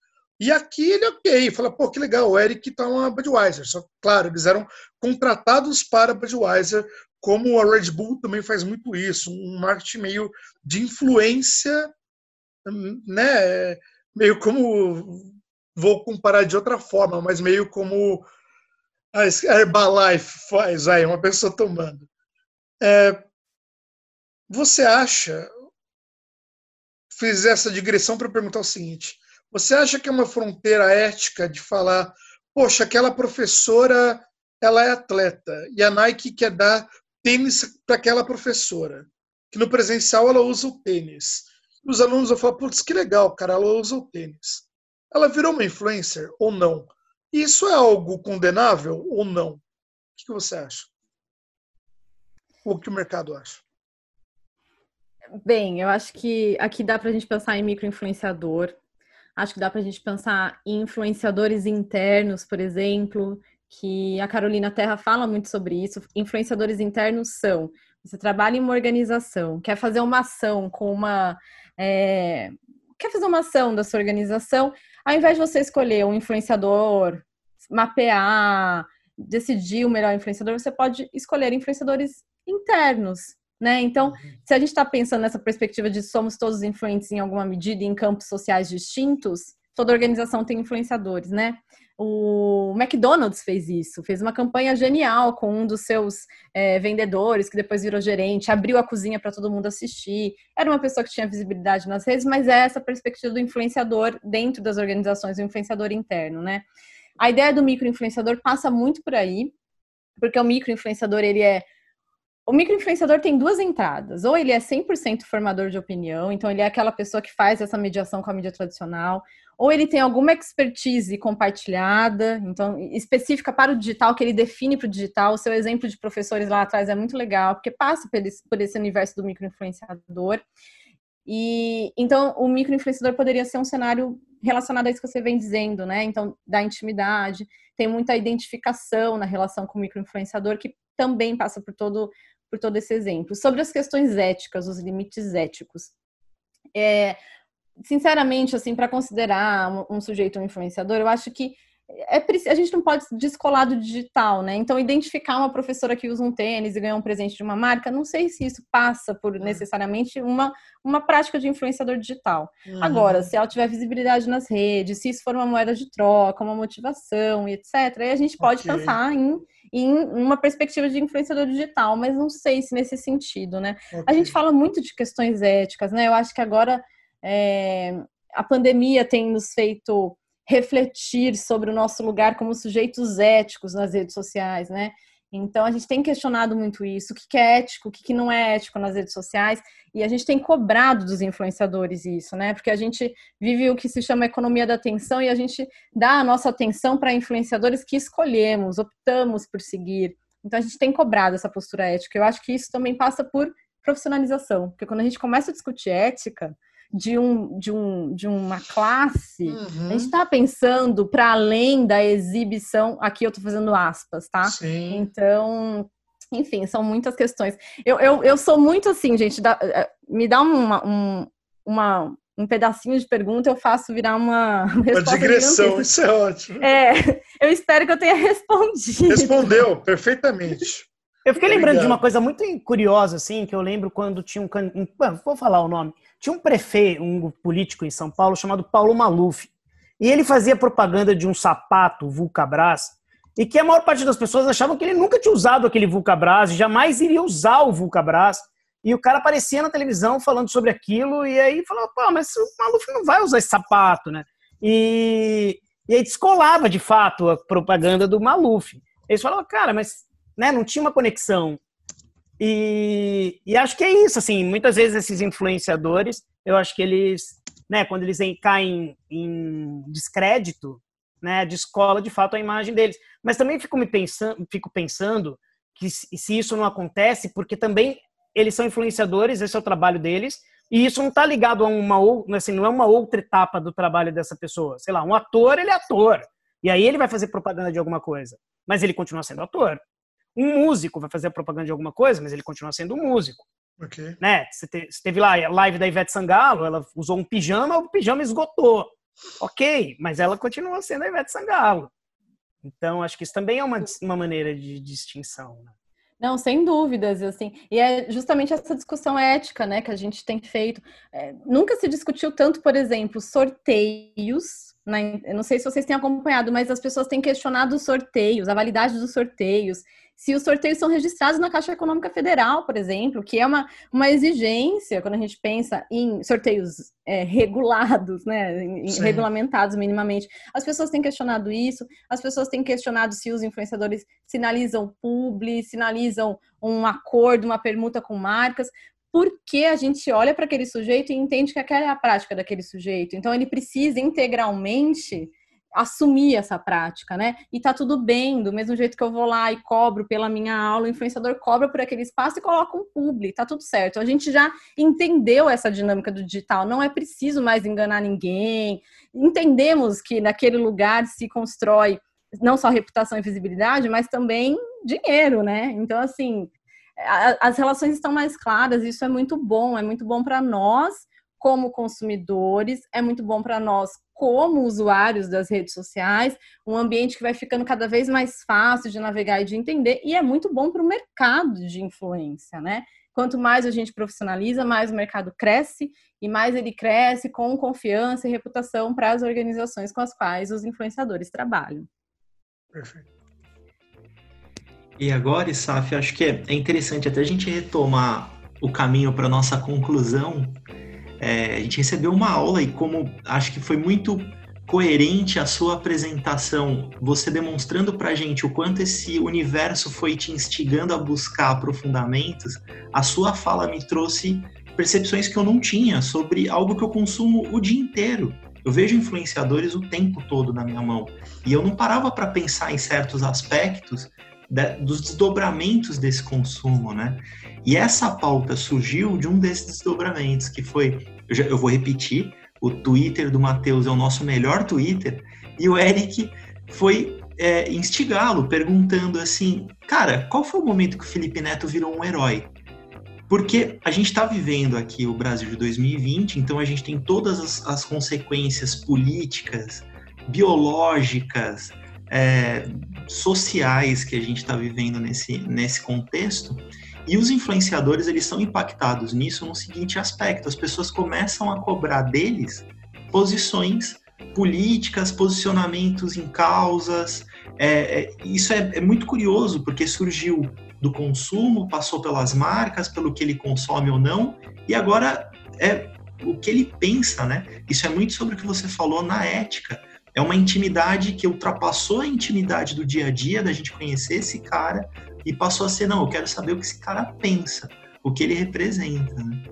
E aqui ele ok, fala, pô, que legal, o Eric tá uma Budweiser. Só claro, eles eram contratados para Budweiser, como a Red Bull também faz muito isso, um marketing meio de influência, né? Meio como vou comparar de outra forma, mas meio como a Herbalife faz aí, uma pessoa tomando. É, você acha, fiz essa digressão para perguntar o seguinte, você acha que é uma fronteira ética de falar, poxa, aquela professora, ela é atleta, e a Nike quer dar tênis para aquela professora, que no presencial ela usa o tênis. Os alunos vão falar, putz, que legal, cara, ela usa o tênis. Ela virou uma influencer ou não? Isso é algo condenável ou não? O que você acha? O que o mercado acha? Bem, eu acho que aqui dá para a gente pensar em microinfluenciador. Acho que dá para a gente pensar em influenciadores internos, por exemplo, que a Carolina Terra fala muito sobre isso. Influenciadores internos são: você trabalha em uma organização, quer fazer uma ação com uma. É, quer fazer uma ação da sua organização, ao invés de você escolher um influenciador, mapear, decidir o melhor influenciador, você pode escolher influenciadores internos, né? Então, uhum. se a gente está pensando nessa perspectiva de somos todos influentes em alguma medida em campos sociais distintos, toda organização tem influenciadores, né? O McDonald's fez isso, fez uma campanha genial com um dos seus é, vendedores, que depois virou gerente, abriu a cozinha para todo mundo assistir. Era uma pessoa que tinha visibilidade nas redes, mas é essa perspectiva do influenciador dentro das organizações, o influenciador interno, né? A ideia do microinfluenciador passa muito por aí, porque o microinfluenciador, ele é o microinfluenciador tem duas entradas. Ou ele é 100% formador de opinião, então ele é aquela pessoa que faz essa mediação com a mídia tradicional, ou ele tem alguma expertise compartilhada, então específica para o digital, que ele define para o digital. O seu exemplo de professores lá atrás é muito legal, porque passa por esse, por esse universo do microinfluenciador. E então o microinfluenciador poderia ser um cenário relacionado a isso que você vem dizendo, né? Então, da intimidade, tem muita identificação na relação com o microinfluenciador que também passa por todo por todo esse exemplo. Sobre as questões éticas, os limites éticos. É, sinceramente, assim, para considerar um, um, sujeito um influenciador, eu acho que é, a gente não pode descolar do digital, né? Então, identificar uma professora que usa um tênis e ganha um presente de uma marca, não sei se isso passa por uhum. necessariamente uma, uma prática de influenciador digital. Uhum. Agora, se ela tiver visibilidade nas redes, se isso for uma moeda de troca, uma motivação e etc., aí a gente pode okay. pensar em, em uma perspectiva de influenciador digital, mas não sei se nesse sentido, né? Okay. A gente fala muito de questões éticas, né? Eu acho que agora é, a pandemia tem nos feito refletir sobre o nosso lugar como sujeitos éticos nas redes sociais, né? Então a gente tem questionado muito isso, o que é ético, o que não é ético nas redes sociais, e a gente tem cobrado dos influenciadores isso, né? Porque a gente vive o que se chama economia da atenção e a gente dá a nossa atenção para influenciadores que escolhemos, optamos por seguir. Então a gente tem cobrado essa postura ética. Eu acho que isso também passa por profissionalização, porque quando a gente começa a discutir ética, de, um, de, um, de uma classe, uhum. a gente está pensando para além da exibição. Aqui eu estou fazendo aspas, tá? Sim. Então, enfim, são muitas questões. Eu, eu, eu sou muito assim, gente, dá, eh, me dá uma, um, uma, um pedacinho de pergunta, eu faço virar uma Uma digressão, isso é ótimo. É, eu espero que eu tenha respondido. Respondeu, perfeitamente. Eu fiquei lembrando Obrigado. de uma coisa muito curiosa, assim, que eu lembro quando tinha um. Vou falar o nome. Tinha um prefeito, um político em São Paulo chamado Paulo Maluf. E ele fazia propaganda de um sapato Vulcabras, e que a maior parte das pessoas achavam que ele nunca tinha usado aquele Vulcabras, jamais iria usar o Vulcabras. E o cara aparecia na televisão falando sobre aquilo, e aí falou, pô, mas o Maluf não vai usar esse sapato, né? E, e aí descolava, de fato, a propaganda do Maluf. Eles falavam, cara, mas né, não tinha uma conexão. E, e acho que é isso, assim, muitas vezes esses influenciadores, eu acho que eles, né, quando eles caem em descrédito, né, descola de fato a imagem deles. Mas também fico me pensando, fico pensando que se isso não acontece, porque também eles são influenciadores, esse é o trabalho deles, e isso não está ligado a uma outra, assim, não é uma outra etapa do trabalho dessa pessoa. Sei lá, um ator, ele é ator. E aí ele vai fazer propaganda de alguma coisa, mas ele continua sendo ator. Um músico vai fazer propaganda de alguma coisa, mas ele continua sendo um músico. Okay. Né? Você, teve lá a live da Ivete Sangalo, ela usou um pijama, o pijama esgotou. Ok, mas ela continua sendo a Ivete Sangalo. Então, acho que isso também é uma, uma maneira de distinção. Né? Não, sem dúvidas, assim. E é justamente essa discussão ética, né, que a gente tem feito. É, nunca se discutiu tanto, por exemplo, sorteios. Né? Eu não sei se vocês têm acompanhado, mas as pessoas têm questionado os sorteios, a validade dos sorteios se os sorteios são registrados na Caixa Econômica Federal, por exemplo, que é uma, uma exigência quando a gente pensa em sorteios é, regulados, né, em, regulamentados minimamente. As pessoas têm questionado isso, as pessoas têm questionado se os influenciadores sinalizam publi, sinalizam um acordo, uma permuta com marcas, porque a gente olha para aquele sujeito e entende que aquela é a prática daquele sujeito. Então, ele precisa integralmente assumir essa prática, né? E tá tudo bem, do mesmo jeito que eu vou lá e cobro pela minha aula, o influenciador cobra por aquele espaço e coloca um publi, tá tudo certo. A gente já entendeu essa dinâmica do digital, não é preciso mais enganar ninguém. Entendemos que naquele lugar se constrói não só reputação e visibilidade, mas também dinheiro, né? Então, assim, as relações estão mais claras, isso é muito bom, é muito bom para nós como consumidores, é muito bom para nós como usuários das redes sociais, um ambiente que vai ficando cada vez mais fácil de navegar e de entender, e é muito bom para o mercado de influência, né? Quanto mais a gente profissionaliza, mais o mercado cresce e mais ele cresce com confiança e reputação para as organizações com as quais os influenciadores trabalham. Perfeito. E agora, Isaf, acho que é interessante até a gente retomar o caminho para nossa conclusão é, a gente recebeu uma aula e como acho que foi muito coerente a sua apresentação, você demonstrando para a gente o quanto esse universo foi te instigando a buscar aprofundamentos, a sua fala me trouxe percepções que eu não tinha sobre algo que eu consumo o dia inteiro. Eu vejo influenciadores o tempo todo na minha mão e eu não parava para pensar em certos aspectos dos desdobramentos desse consumo, né? E essa pauta surgiu de um desses desdobramentos, que foi, eu, já, eu vou repetir, o Twitter do Matheus é o nosso melhor Twitter, e o Eric foi é, instigá-lo, perguntando assim, cara, qual foi o momento que o Felipe Neto virou um herói? Porque a gente está vivendo aqui o Brasil de 2020, então a gente tem todas as, as consequências políticas, biológicas, é, sociais que a gente está vivendo nesse, nesse contexto. E os influenciadores, eles são impactados nisso no seguinte aspecto: as pessoas começam a cobrar deles posições políticas, posicionamentos em causas. É, é, isso é, é muito curioso, porque surgiu do consumo, passou pelas marcas, pelo que ele consome ou não, e agora é o que ele pensa, né? Isso é muito sobre o que você falou na ética é uma intimidade que ultrapassou a intimidade do dia a dia, da gente conhecer esse cara, e passou a ser, não, eu quero saber o que esse cara pensa, o que ele representa. Né?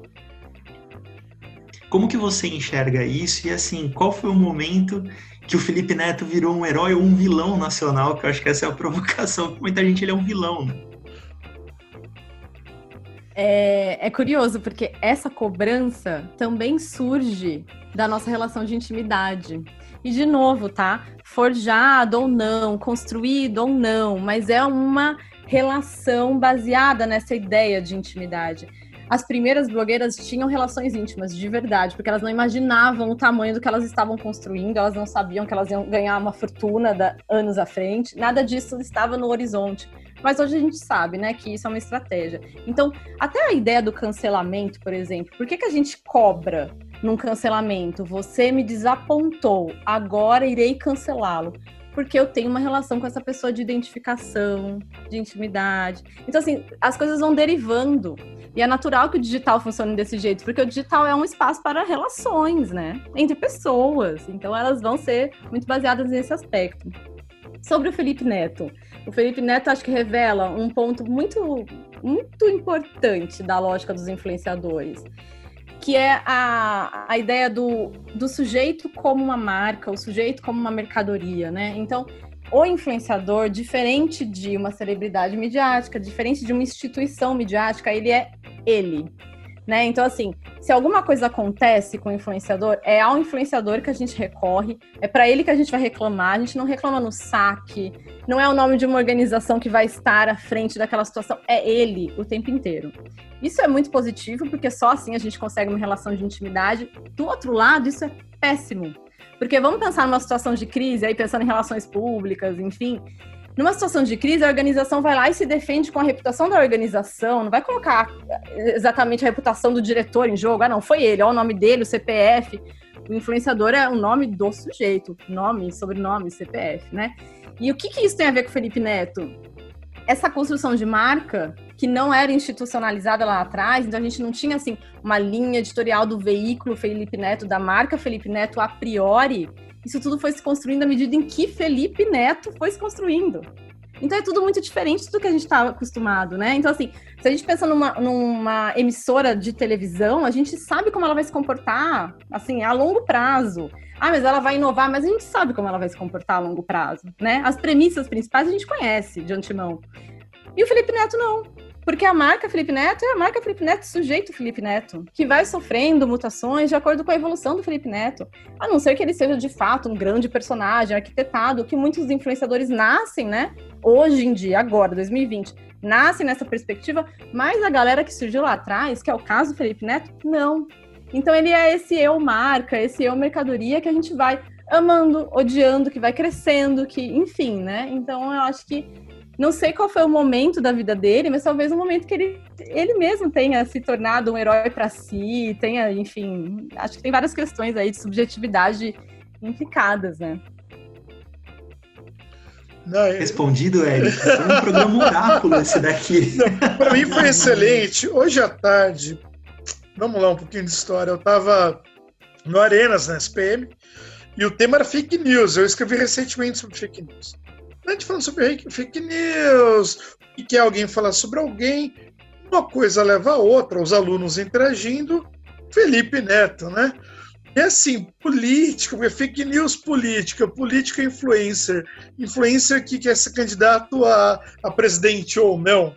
Como que você enxerga isso? E assim, qual foi o momento que o Felipe Neto virou um herói ou um vilão nacional? Que eu acho que essa é a provocação, muita gente ele é um vilão, né? É, é, curioso, porque essa cobrança também surge da nossa relação de intimidade. E de novo, tá? Forjado ou não, construído ou não, mas é uma relação baseada nessa ideia de intimidade. As primeiras blogueiras tinham relações íntimas de verdade, porque elas não imaginavam o tamanho do que elas estavam construindo, elas não sabiam que elas iam ganhar uma fortuna da, anos à frente, nada disso estava no horizonte. Mas hoje a gente sabe, né, que isso é uma estratégia. Então, até a ideia do cancelamento, por exemplo, por que, que a gente cobra num cancelamento. Você me desapontou, agora irei cancelá-lo. Porque eu tenho uma relação com essa pessoa de identificação, de intimidade. Então, assim, as coisas vão derivando. E é natural que o digital funcione desse jeito, porque o digital é um espaço para relações, né? Entre pessoas. Então elas vão ser muito baseadas nesse aspecto. Sobre o Felipe Neto. O Felipe Neto acho que revela um ponto muito, muito importante da lógica dos influenciadores que é a, a ideia do, do sujeito como uma marca, o sujeito como uma mercadoria, né? Então, o influenciador, diferente de uma celebridade midiática, diferente de uma instituição midiática, ele é ele. Né? Então, assim, se alguma coisa acontece com o influenciador, é ao influenciador que a gente recorre, é para ele que a gente vai reclamar, a gente não reclama no saque, não é o nome de uma organização que vai estar à frente daquela situação, é ele o tempo inteiro. Isso é muito positivo, porque só assim a gente consegue uma relação de intimidade. Do outro lado, isso é péssimo, porque vamos pensar numa situação de crise, aí pensando em relações públicas, enfim. Numa situação de crise, a organização vai lá e se defende com a reputação da organização, não vai colocar exatamente a reputação do diretor em jogo. Ah, não, foi ele, olha o nome dele, o CPF. O influenciador é o nome do sujeito, nome, sobrenome, CPF, né? E o que, que isso tem a ver com o Felipe Neto? Essa construção de marca que não era institucionalizada lá atrás, então a gente não tinha assim uma linha editorial do veículo Felipe Neto, da marca Felipe Neto a priori. Isso tudo foi se construindo à medida em que Felipe Neto foi se construindo. Então é tudo muito diferente do que a gente estava acostumado, né? Então, assim, se a gente pensa numa, numa, emissora de televisão, a gente sabe como ela vai se comportar, assim, a longo prazo. Ah, mas ela vai inovar, mas a gente sabe como ela vai se comportar a longo prazo, né? As premissas principais a gente conhece de antemão. E o Felipe Neto não. Porque a marca Felipe Neto é a marca Felipe Neto, sujeito Felipe Neto, que vai sofrendo mutações de acordo com a evolução do Felipe Neto. A não ser que ele seja de fato um grande personagem, arquitetado, que muitos influenciadores nascem, né? Hoje em dia, agora, 2020, nascem nessa perspectiva, mas a galera que surgiu lá atrás, que é o caso do Felipe Neto, não. Então ele é esse eu marca, esse eu mercadoria que a gente vai amando, odiando, que vai crescendo, que, enfim, né? Então eu acho que não sei qual foi o momento da vida dele, mas talvez um momento que ele, ele mesmo tenha se tornado um herói para si, tenha, enfim, acho que tem várias questões aí de subjetividade implicadas, né? Não, eu... Respondido, Eric. Foi um programa oráculo esse daqui. Para mim foi excelente. Hoje à tarde, vamos lá um pouquinho de história. Eu estava no Arenas, na SPM, e o tema era fake news. Eu escrevi recentemente sobre fake news a gente falando sobre fake news, e que alguém falar sobre alguém, uma coisa leva a outra, os alunos interagindo, Felipe Neto, né? É assim, política, fake news política, política influencer, influencer que quer ser candidato a, a presidente ou não.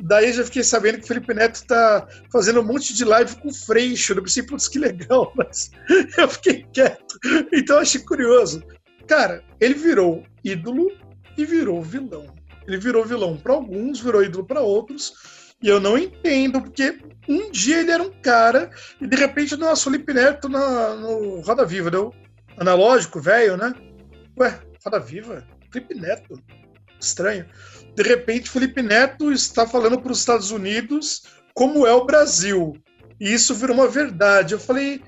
Daí já fiquei sabendo que o Felipe Neto está fazendo um monte de live com o Freixo. Eu pensei, putz, que legal, mas eu fiquei quieto. Então achei curioso. Cara, ele virou ídolo e virou vilão. Ele virou vilão para alguns, virou ídolo para outros. E eu não entendo, porque um dia ele era um cara e de repente, o Felipe Neto na, no Roda Viva, deu analógico, velho, né? Ué, Roda Viva? Felipe Neto. Estranho. De repente, Felipe Neto está falando para os Estados Unidos como é o Brasil. E isso virou uma verdade. Eu falei,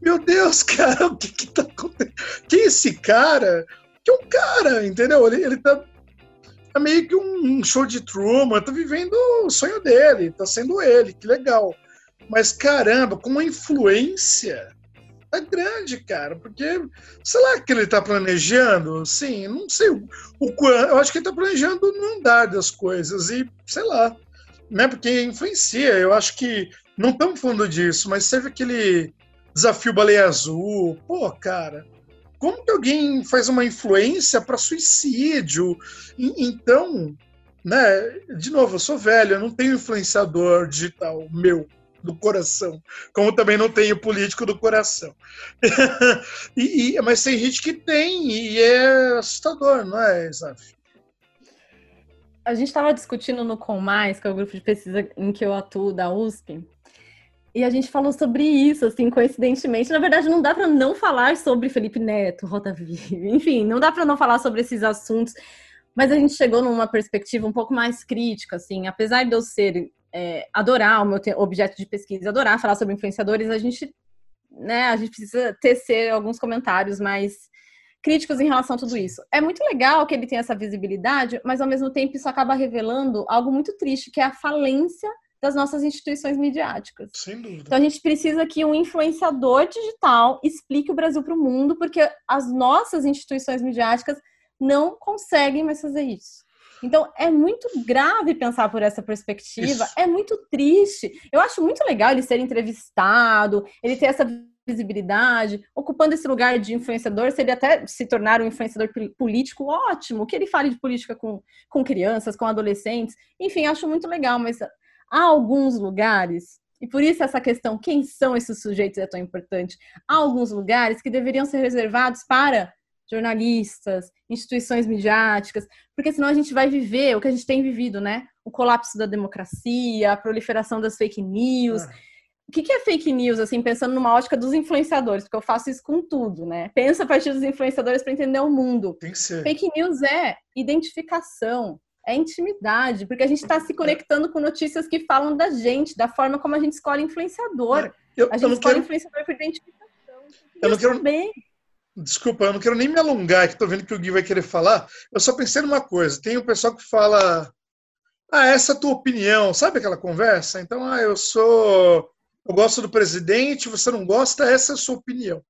meu Deus, cara, o que que tá acontecendo? Quem é esse cara? Que um cara, entendeu? Ele, ele tá, tá meio que um, show de Truman, tá vivendo o sonho dele, tá sendo ele, que legal. Mas caramba, com uma influência é grande, cara, porque sei lá que ele tá planejando, sim, não sei o, o quanto, eu acho que ele tá planejando no andar das coisas e sei lá, né, porque influencia, eu acho que não estamos falando disso, mas serve aquele desafio baleia azul, pô, cara, como que alguém faz uma influência para suicídio? Então, né? De novo, eu sou velho, eu não tenho influenciador digital meu do coração, como também não tenho político do coração. e, e, mas tem gente que tem e é assustador, não é, Zaf? A gente estava discutindo no Com Mais, que é o grupo de pesquisa em que eu atuo da USP, e a gente falou sobre isso, assim, coincidentemente. Na verdade, não dá para não falar sobre Felipe Neto, Rota Viva, enfim, não dá para não falar sobre esses assuntos. Mas a gente chegou numa perspectiva um pouco mais crítica, assim, apesar de eu ser é, adorar o meu objeto de pesquisa, adorar falar sobre influenciadores, a gente, né, a gente precisa tecer alguns comentários mais críticos em relação a tudo isso. É muito legal que ele tenha essa visibilidade, mas ao mesmo tempo isso acaba revelando algo muito triste, que é a falência das nossas instituições midiáticas. Sem dúvida. Então a gente precisa que um influenciador digital explique o Brasil para o mundo, porque as nossas instituições midiáticas não conseguem mais fazer isso. Então é muito grave pensar por essa perspectiva, isso. é muito triste. Eu acho muito legal ele ser entrevistado, ele ter essa visibilidade, ocupando esse lugar de influenciador, se ele até se tornar um influenciador político, ótimo, que ele fale de política com, com crianças, com adolescentes, enfim, acho muito legal, mas há alguns lugares, e por isso essa questão, quem são esses sujeitos é tão importante, há alguns lugares que deveriam ser reservados para jornalistas, instituições midiáticas, porque senão a gente vai viver o que a gente tem vivido, né? O colapso da democracia, a proliferação das fake news. Ah o que, é fake news, assim, pensando numa ótica dos influenciadores, porque eu faço isso com tudo, né? Pensa a partir dos influenciadores para entender o mundo. Tem que ser. Fake news é identificação, é intimidade, porque a gente está se conectando com notícias que falam da gente, da forma como a gente escolhe influenciador. Eu, a gente escolhe quero... influenciador por identificação. Eu não quero. Bem. Desculpa, eu não quero nem me alongar, que estou vendo que o Gui vai querer falar. Eu só pensei numa coisa: tem o um pessoal que fala. Ah, essa é a tua opinião, sabe aquela conversa? Então, ah, eu sou eu gosto do presidente, você não gosta, essa é a sua opinião.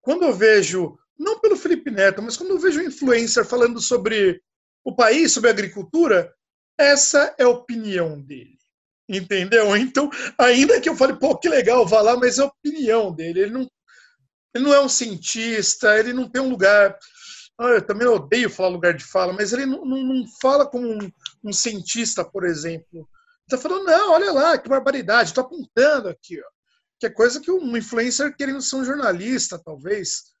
Quando eu vejo, não pelo Felipe Neto, mas quando eu vejo um influencer falando sobre o país, sobre a agricultura, essa é a opinião dele. Entendeu? Então, ainda que eu fale, pô, que legal, vá lá, mas é a opinião dele. Ele não, ele não é um cientista, ele não tem um lugar. Ah, eu também odeio falar lugar de fala, mas ele não, não, não fala como um, um cientista, por exemplo está falando, não, olha lá, que barbaridade, estou apontando aqui, ó. Que é coisa que um influencer querendo ser um jornalista, talvez.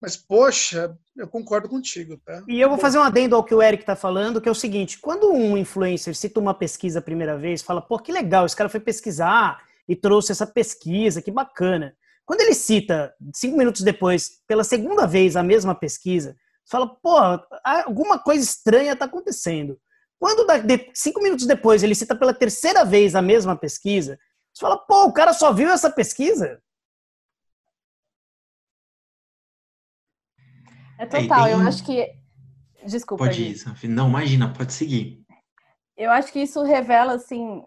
Mas, poxa, eu concordo contigo, tá? E eu vou fazer um adendo ao que o Eric está falando, que é o seguinte: quando um influencer cita uma pesquisa a primeira vez, fala, pô, que legal, esse cara foi pesquisar e trouxe essa pesquisa, que bacana. Quando ele cita, cinco minutos depois, pela segunda vez, a mesma pesquisa, você fala, pô, alguma coisa estranha está acontecendo. Quando cinco minutos depois ele cita pela terceira vez a mesma pesquisa, você fala, pô, o cara só viu essa pesquisa? É total, é, eu acho que. Desculpa. Pode ir. Não, imagina, pode seguir. Eu acho que isso revela, assim,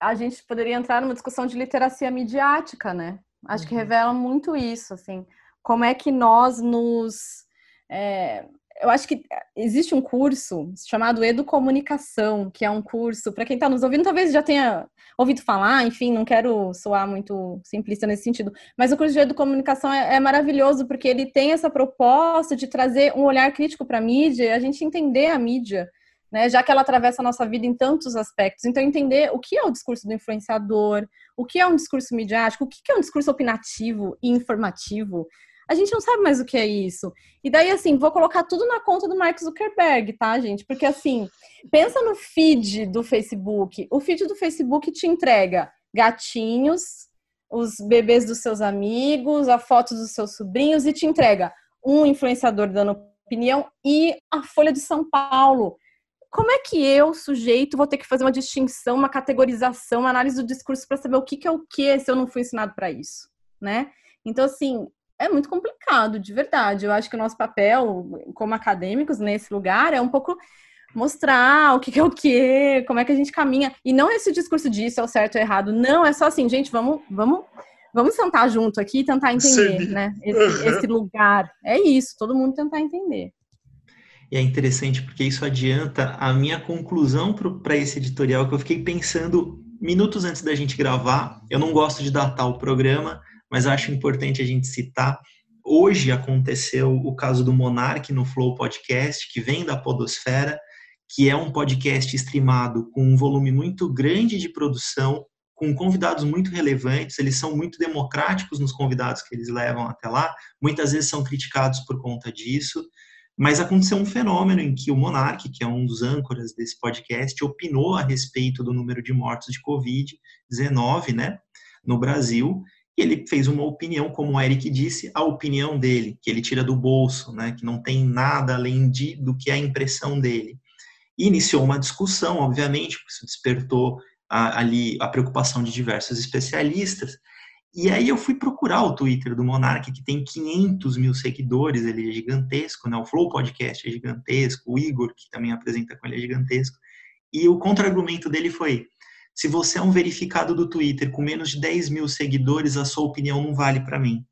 a gente poderia entrar numa discussão de literacia midiática, né? Acho uhum. que revela muito isso, assim, como é que nós nos. É, eu acho que existe um curso chamado Educomunicação, que é um curso, para quem está nos ouvindo, talvez já tenha ouvido falar, enfim, não quero soar muito simplista nesse sentido, mas o curso de Educomunicação é, é maravilhoso porque ele tem essa proposta de trazer um olhar crítico para a mídia e a gente entender a mídia, né, já que ela atravessa a nossa vida em tantos aspectos. Então, entender o que é o discurso do influenciador, o que é um discurso midiático, o que é um discurso opinativo e informativo, a gente não sabe mais o que é isso. E daí, assim, vou colocar tudo na conta do Mark Zuckerberg, tá, gente? Porque, assim, pensa no feed do Facebook. O feed do Facebook te entrega gatinhos, os bebês dos seus amigos, a foto dos seus sobrinhos e te entrega um influenciador dando opinião e a Folha de São Paulo. Como é que eu, sujeito, vou ter que fazer uma distinção, uma categorização, uma análise do discurso para saber o que, que é o que se eu não fui ensinado para isso, né? Então, assim, é muito complicado, de verdade. Eu acho que o nosso papel, como acadêmicos, nesse lugar, é um pouco mostrar o que é o que, como é que a gente caminha. E não esse discurso disso é o certo ou errado. Não, é só assim, gente, vamos, vamos, vamos sentar junto aqui e tentar entender, Sim. né? Esse, esse lugar. É isso, todo mundo tentar entender. E é interessante porque isso adianta a minha conclusão para esse editorial que eu fiquei pensando minutos antes da gente gravar. Eu não gosto de datar o programa, mas acho importante a gente citar. Hoje aconteceu o caso do Monark no Flow Podcast, que vem da Podosfera, que é um podcast streamado com um volume muito grande de produção, com convidados muito relevantes, eles são muito democráticos nos convidados que eles levam até lá, muitas vezes são criticados por conta disso, mas aconteceu um fenômeno em que o Monark, que é um dos âncoras desse podcast, opinou a respeito do número de mortos de Covid-19 né, no Brasil, e ele fez uma opinião, como o Eric disse, a opinião dele, que ele tira do bolso, né, que não tem nada além de, do que a impressão dele. E iniciou uma discussão, obviamente, isso despertou a, ali a preocupação de diversos especialistas. E aí eu fui procurar o Twitter do Monark, que tem 500 mil seguidores, ele é gigantesco, né? o Flow Podcast é gigantesco, o Igor, que também apresenta com ele, é gigantesco. E o contra-argumento dele foi, se você é um verificado do Twitter com menos de 10 mil seguidores, a sua opinião não vale para mim.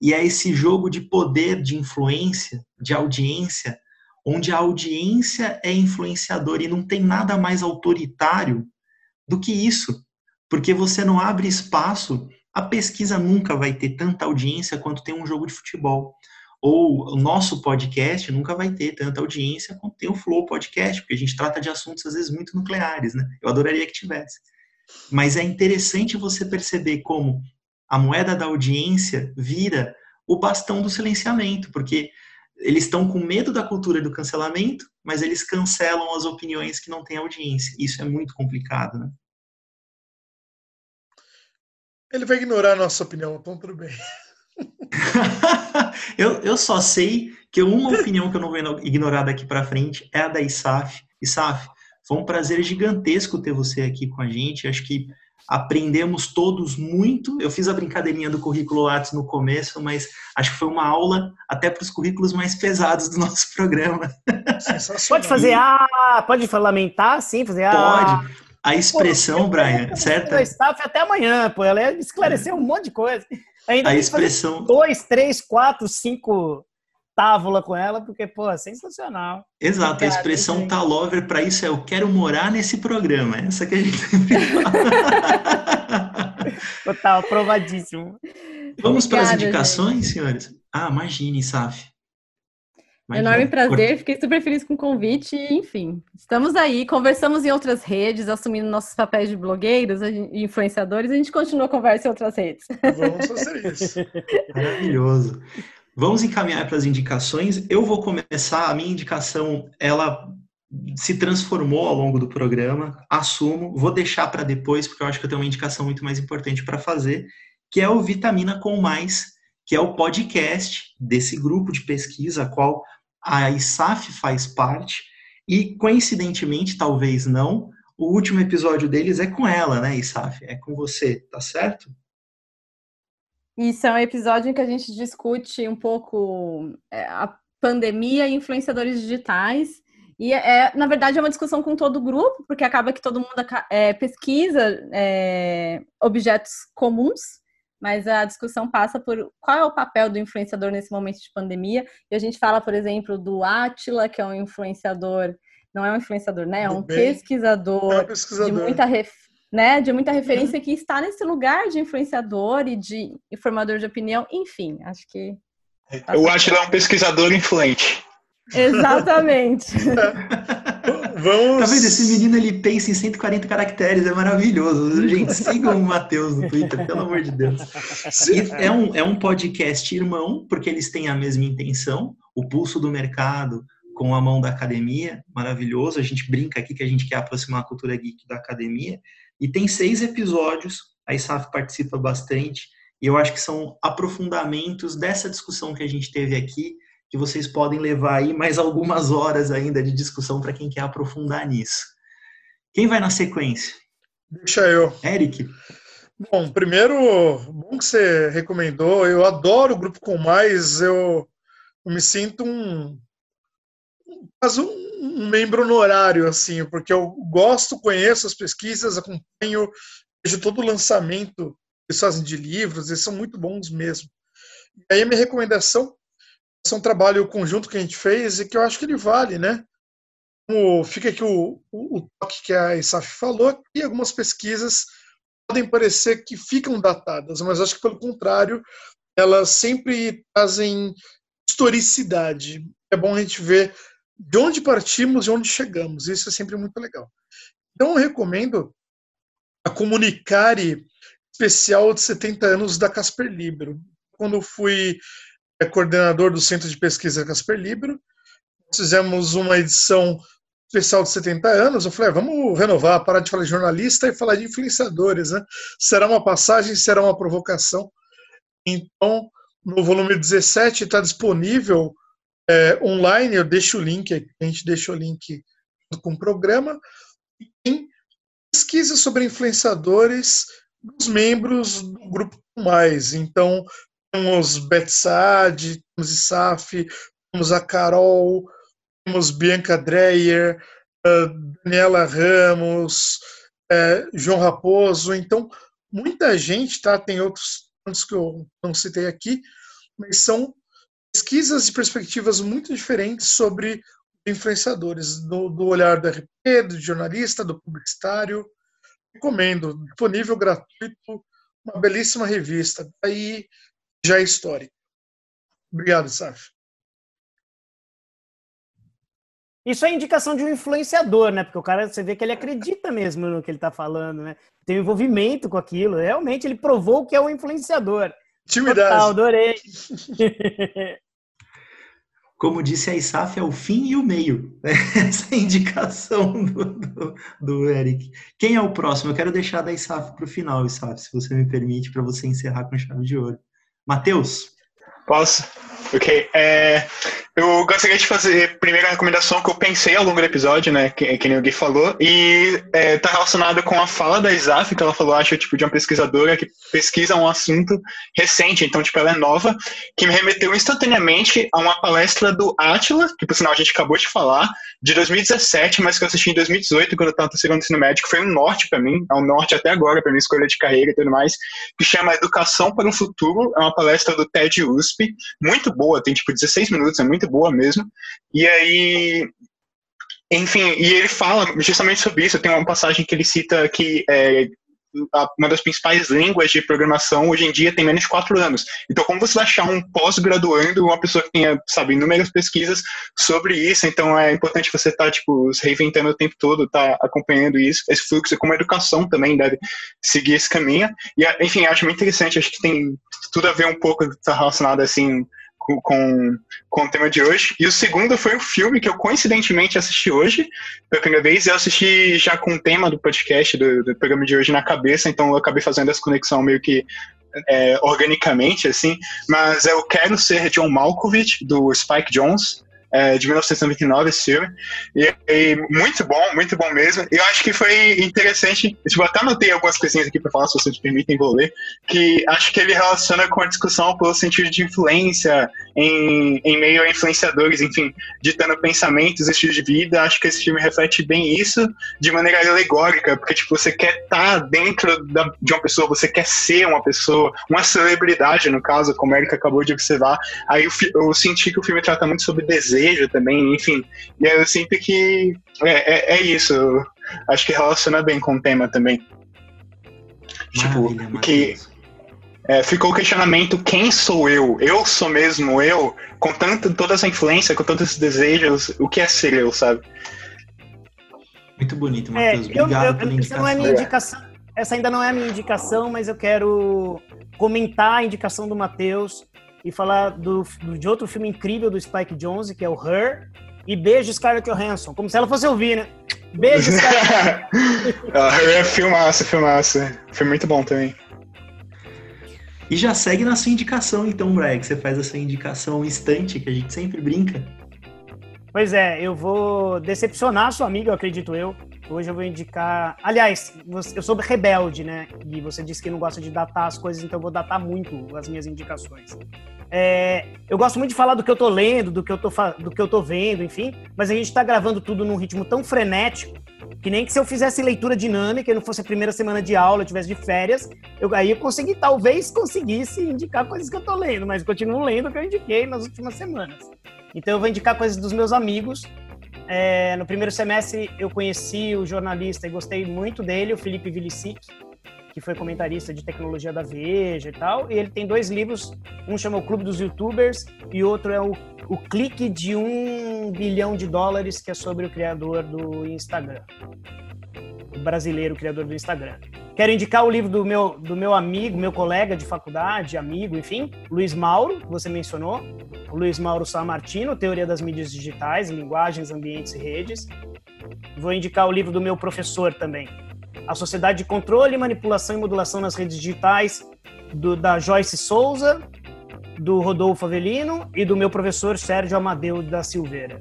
E é esse jogo de poder, de influência, de audiência, onde a audiência é influenciadora e não tem nada mais autoritário do que isso, porque você não abre espaço, a pesquisa nunca vai ter tanta audiência quanto tem um jogo de futebol. Ou o nosso podcast nunca vai ter tanta audiência quanto tem o Flow Podcast, porque a gente trata de assuntos às vezes muito nucleares, né? Eu adoraria que tivesse. Mas é interessante você perceber como a moeda da audiência vira o bastão do silenciamento, porque eles estão com medo da cultura do cancelamento, mas eles cancelam as opiniões que não têm audiência. Isso é muito complicado, né? Ele vai ignorar a nossa opinião, então tudo bem. eu, eu só sei que uma opinião que eu não vou ignorar daqui para frente é a da Isaf. Isaf, foi um prazer gigantesco ter você aqui com a gente. Acho que aprendemos todos muito. Eu fiz a brincadeirinha do currículo Lattes no começo, mas acho que foi uma aula até para os currículos mais pesados do nosso programa. Pode fazer ah, pode lamentar, sim, fazer ah. Pode. A expressão, pô, Brian, certo? staff até amanhã, pô, ela esclareceu um monte de coisa. Ainda a expressão dois, três, quatro, cinco távola com ela, porque, pô, é sensacional. Exato, Obrigado, a expressão gente. talover para isso é eu quero morar nesse programa. É essa que a gente sempre fala. Total, aprovadíssimo. Vamos para as indicações, gente. senhores? Ah, imagine, Saf. Enorme prazer, fiquei super feliz com o convite. Enfim, estamos aí, conversamos em outras redes, assumindo nossos papéis de blogueiros e influenciadores, a gente continua a conversa em outras redes. Vamos fazer isso. Maravilhoso. Vamos encaminhar para as indicações. Eu vou começar, a minha indicação, ela se transformou ao longo do programa, assumo, vou deixar para depois, porque eu acho que eu tenho uma indicação muito mais importante para fazer, que é o Vitamina com Mais, que é o podcast desse grupo de pesquisa, a qual a ISAF faz parte, e coincidentemente, talvez não, o último episódio deles é com ela, né, ISAF? É com você, tá certo? Isso é um episódio em que a gente discute um pouco é, a pandemia e influenciadores digitais. E, é, na verdade, é uma discussão com todo o grupo, porque acaba que todo mundo é, pesquisa é, objetos comuns, mas a discussão passa por qual é o papel do influenciador nesse momento de pandemia. E a gente fala, por exemplo, do Atila, que é um influenciador, não é um influenciador, né? É um pesquisador, é pesquisador. de muita né, de muita referência uhum. que está nesse lugar de influenciador e de informador de opinião, enfim, acho que. Eu acho que ele é um pesquisador influente. Exatamente. Vamos... Tá vendo? Esse menino ele pensa em 140 caracteres, é maravilhoso. Gente, sigam o Matheus no Twitter, pelo amor de Deus. é, um, é um podcast irmão, porque eles têm a mesma intenção, o pulso do mercado com a mão da academia, maravilhoso. A gente brinca aqui que a gente quer aproximar a cultura geek da academia. E tem seis episódios, a ISAF participa bastante, e eu acho que são aprofundamentos dessa discussão que a gente teve aqui, que vocês podem levar aí mais algumas horas ainda de discussão para quem quer aprofundar nisso. Quem vai na sequência? Deixa eu. Eric. Bom, primeiro, bom que você recomendou. Eu adoro o Grupo Com Mais. Eu, me sinto um, quase um, membro honorário, assim, porque eu gosto, conheço as pesquisas, acompanho, vejo todo o lançamento que eles fazem de livros, eles são muito bons mesmo. E aí a minha recomendação um trabalho conjunto que a gente fez e que eu acho que ele vale, né? Como fica aqui o, o, o toque que a ISAF falou, que algumas pesquisas podem parecer que ficam datadas, mas acho que pelo contrário, elas sempre trazem historicidade. É bom a gente ver de onde partimos e onde chegamos. Isso é sempre muito legal. Então, eu recomendo a Comunicare especial de 70 anos da Casper Libro. Quando eu fui é, coordenador do Centro de Pesquisa Casper Libro, fizemos uma edição especial de 70 anos. Eu falei, ah, vamos renovar, parar de falar de jornalista e falar de influenciadores. Né? Será uma passagem, será uma provocação. Então, no volume 17 está disponível é, online, eu deixo o link, a gente deixa o link com o programa, tem pesquisa sobre influenciadores dos membros do grupo mais. Então, temos Betsad, temos Isaf, temos a Carol, temos Bianca Dreyer, Daniela Ramos, é, João Raposo. Então, muita gente, tá? Tem outros pontos que eu não citei aqui, mas são pesquisas e perspectivas muito diferentes sobre influenciadores, do, do olhar do RP, do jornalista, do publicitário. Recomendo, disponível gratuito, uma belíssima revista. Aí já é histórico. Obrigado, Saf. Isso é indicação de um influenciador, né? Porque o cara, você vê que ele acredita mesmo no que ele está falando, né? Tem um envolvimento com aquilo. Realmente, ele provou que é um influenciador. Timidez. Total, adorei. Como disse a ISAF, é o fim e o meio. Essa é a indicação do, do, do, Eric. Quem é o próximo? Eu quero deixar da ISAF para o final, ISAF, se você me permite, para você encerrar com chave de ouro. Matheus? Posso? Ok. É, eu gostaria de fazer a primeira recomendação que eu pensei ao longo do episódio, né, que, que nem o Gui falou, e é, tá relacionado com a fala da Isaf, que ela falou, acho, tipo, de uma pesquisadora que pesquisa um assunto recente, então, tipo, ela é nova, que me remeteu instantaneamente a uma palestra do Atila, que, por sinal, a gente acabou de falar, de 2017, mas que eu assisti em 2018, quando eu estava no segundo ensino médio, que foi um norte para mim, é um norte até agora, para minha escolha de carreira e tudo mais, que chama Educação para o Futuro, é uma palestra do TED USP, muito boa, tem, tipo, 16 minutos, é muito muito boa mesmo. E aí, enfim, e ele fala justamente sobre isso. Tem uma passagem que ele cita que é, uma das principais línguas de programação hoje em dia tem menos de quatro anos. Então, como você vai achar um pós-graduando, uma pessoa que tenha, sabe, inúmeras pesquisas sobre isso? Então, é importante você estar, tá, tipo, se reinventando o tempo todo, estar tá acompanhando isso, esse fluxo, como a educação também deve seguir esse caminho. E, enfim, acho muito interessante, acho que tem tudo a ver um pouco, tá relacionado, assim, com, com, o tema de hoje. E o segundo foi um filme que eu coincidentemente assisti hoje, pela primeira vez. Eu assisti já com o tema do podcast, do, do programa de hoje na cabeça, então eu acabei fazendo essa conexão meio que é, organicamente, assim. Mas eu quero ser John Malkovich, do Spike Jones é, de 1999, esse filme. E, e, muito bom, muito bom mesmo. Eu acho que foi interessante. Tipo, até anotei algumas coisinhas aqui para falar, se vocês permitem, vou ler. Que acho que ele relaciona com a discussão pelo sentido de influência em, em meio a influenciadores, enfim, ditando pensamentos, estilos de vida. Acho que esse filme reflete bem isso de maneira alegórica, porque, tipo, você quer estar tá dentro da, de uma pessoa, você quer ser uma pessoa, uma celebridade, no caso, como a Erika acabou de observar. Aí eu, eu senti que o filme trata muito sobre desejo também, enfim. E eu sinto que é, é, é isso. Acho que relaciona bem com o tema também. Maravilha, tipo, que é, ficou o questionamento: quem sou eu? Eu sou mesmo eu? Com tanto, toda essa influência, com todos esses desejos, o que é ser eu, sabe? Muito bonito, Matheus. É, Obrigado eu, eu, pela indicação. Não é minha indicação. Essa ainda não é a minha indicação, mas eu quero comentar a indicação do Matheus e falar do, do, de outro filme incrível do Spike Jonze, que é o Her, e beijo Scarlett Johansson, como se ela fosse ouvir, né? Beijo, Scarlett! Ah, Her é filmaço, filmaço. Foi muito bom também. E já segue na sua indicação, então, Brian, que você faz essa indicação instante, que a gente sempre brinca. Pois é, eu vou decepcionar a sua amiga, acredito eu. Hoje eu vou indicar. Aliás, eu sou rebelde, né? E você disse que não gosta de datar as coisas, então eu vou datar muito as minhas indicações. É, eu gosto muito de falar do que eu tô lendo, do que eu tô, do que eu tô vendo, enfim, mas a gente está gravando tudo num ritmo tão frenético que nem que se eu fizesse leitura dinâmica e não fosse a primeira semana de aula, eu tivesse de férias, eu, aí eu consegui, talvez conseguisse indicar coisas que eu tô lendo, mas continuo lendo o que eu indiquei nas últimas semanas. Então eu vou indicar coisas dos meus amigos. É, no primeiro semestre eu conheci o jornalista e gostei muito dele, o Felipe Vilicic, que foi comentarista de tecnologia da Veja e tal. E ele tem dois livros, um chama O Clube dos Youtubers e outro é o, o Clique de um bilhão de dólares, que é sobre o criador do Instagram. O brasileiro criador do Instagram. Quero indicar o livro do meu, do meu amigo, meu colega de faculdade, amigo, enfim, Luiz Mauro, que você mencionou. O Luiz Mauro Samartino, Teoria das Mídias Digitais, Linguagens, Ambientes e Redes. Vou indicar o livro do meu professor também, A Sociedade de Controle, Manipulação e Modulação nas Redes Digitais, do, da Joyce Souza, do Rodolfo Avelino e do meu professor Sérgio Amadeu da Silveira.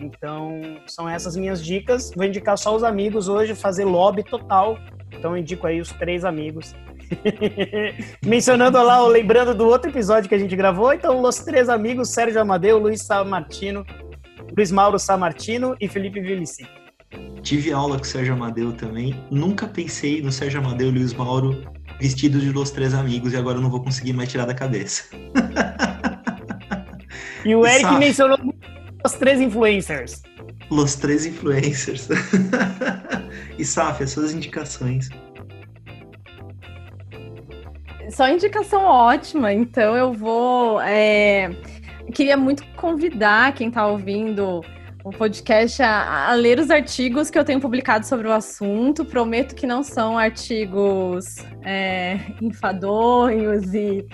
Então, são essas minhas dicas. Vou indicar só os amigos hoje, fazer lobby total então indico aí os três amigos. Mencionando lá, lembrando do outro episódio que a gente gravou, então os três amigos, Sérgio Amadeu, Luiz Samartino, Luiz Mauro Samartino e Felipe Vilici. Tive aula com o Sérgio Amadeu também. Nunca pensei no Sérgio Amadeu e Luiz Mauro vestidos de Los Três Amigos e agora eu não vou conseguir mais tirar da cabeça. E o Eric mencionou os três influencers. Los três influencers. e Saf, as suas indicações. Só indicação ótima, então eu vou. É... Queria muito convidar quem está ouvindo o podcast a, a, ler os artigos que eu tenho publicado sobre o assunto. Prometo que não são artigos é, enfadonhos e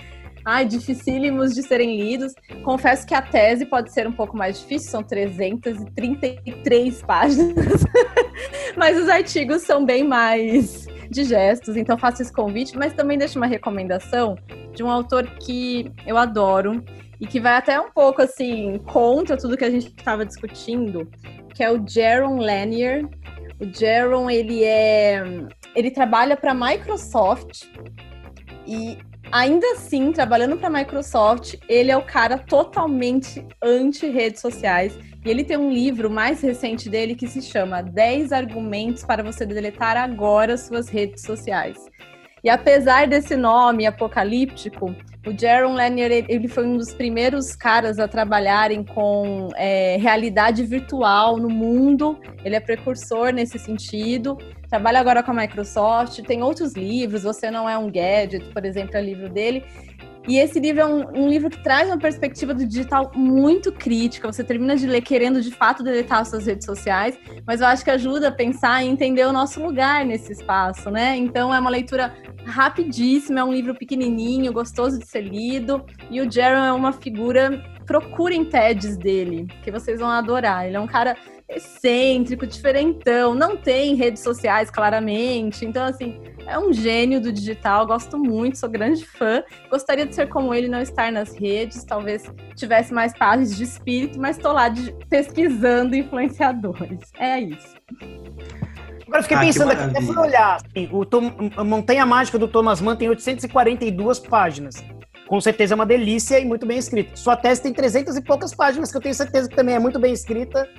ai, dificílimos de serem lidos. Confesso que a tese pode ser um pouco mais difícil, são 333 páginas, mas os artigos são bem mais digestos, então faço esse convite, mas também deixo uma recomendação de um autor que eu adoro e que vai até um pouco assim contra tudo que a gente estava discutindo, que é o Jaron Lanier. O Jaron, ele é ele trabalha para a Microsoft e ainda assim, trabalhando para a Microsoft, ele é o cara totalmente anti-redes sociais. E ele tem um livro mais recente dele que se chama 10 argumentos para você deletar agora suas redes sociais. E apesar desse nome apocalíptico, o Jaron Lanier ele foi um dos primeiros caras a trabalharem com é, realidade virtual no mundo. Ele é precursor nesse sentido. Trabalha agora com a Microsoft. Tem outros livros. Você não é um gadget, por exemplo, é o livro dele. E esse livro é um, um, livro que traz uma perspectiva do digital muito crítica. Você termina de ler querendo de fato deletar as suas redes sociais, mas eu acho que ajuda a pensar e entender o nosso lugar nesse espaço, né? Então é uma leitura rapidíssima, é um livro pequenininho, gostoso de ser lido. E o Jaron é uma figura. Procurem TEDs dele, que vocês vão adorar. Ele é um cara excêntrico, diferentão, não tem redes sociais claramente. Então, assim, é um gênio do digital, gosto muito, sou grande fã. Gostaria de ser como ele, não estar nas redes, talvez tivesse mais paz de espírito, mas estou lá de, pesquisando influenciadores. É isso. Agora fiquei ah, pensando aqui, até fui olhar, assim, o Tom, a Montanha Mágica do Thomas Mann tem 842 páginas. Com certeza é uma delícia e muito bem escrita. Sua tese tem 300 e poucas páginas, que eu tenho certeza que também é muito bem escrita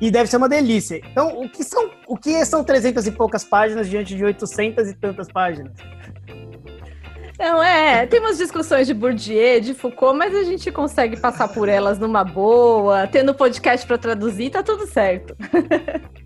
e deve ser uma delícia. Então, o que são, o que são 300 e poucas páginas diante de 800 e tantas páginas? Não, é, tem umas discussões de Bourdieu, de Foucault, mas a gente consegue passar por elas numa boa, tendo podcast para traduzir, tá tudo certo.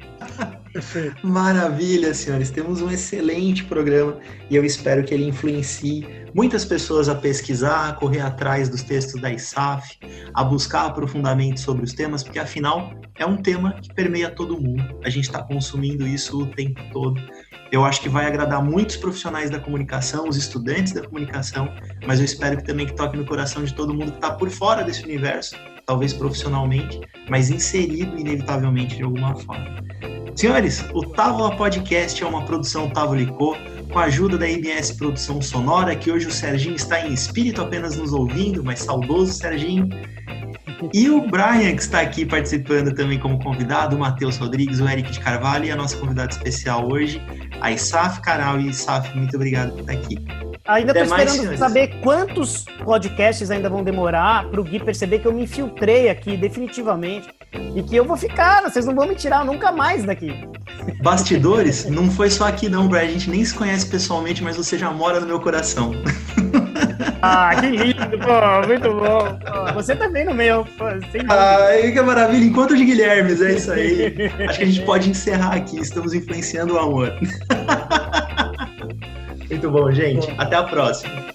Maravilha, senhores. Temos um excelente programa e eu espero que ele influencie muitas pessoas a pesquisar, a correr atrás dos textos da ISAF, a buscar aprofundamento sobre os temas, porque afinal é um tema que permeia todo mundo. A gente está consumindo isso o tempo todo. Eu acho que vai agradar muitos profissionais da comunicação, os estudantes da comunicação, mas eu espero que também que toque no coração de todo mundo que está por fora desse universo, talvez profissionalmente, mas inserido inevitavelmente de alguma forma. Senhores, o Távola Podcast é uma produção Távolicô, com a ajuda da IBS Produção Sonora, que hoje o Serginho está em espírito apenas nos ouvindo, mas saudoso Serginho. E o Brian, que está aqui participando também como convidado, o Matheus Rodrigues, o Eric de Carvalho e a nossa convidada especial hoje, a Isaf Caral. E Isaf, muito obrigado por estar aqui. Ainda estou esperando saber quantos podcasts ainda vão demorar para o Gui perceber que eu me infiltrei aqui definitivamente e que eu vou ficar, vocês não vão me tirar nunca mais daqui. Bastidores, não foi só aqui não, Brad. A gente nem se conhece pessoalmente, mas você já mora no meu coração. Ah, que lindo, pô, muito bom. Pô, você também no meu, pô, sem Ai, que maravilha. Encontro de Guilhermes, é isso aí. Acho que a gente pode encerrar aqui. Estamos influenciando o amor. Muito bom, gente. Até a próxima.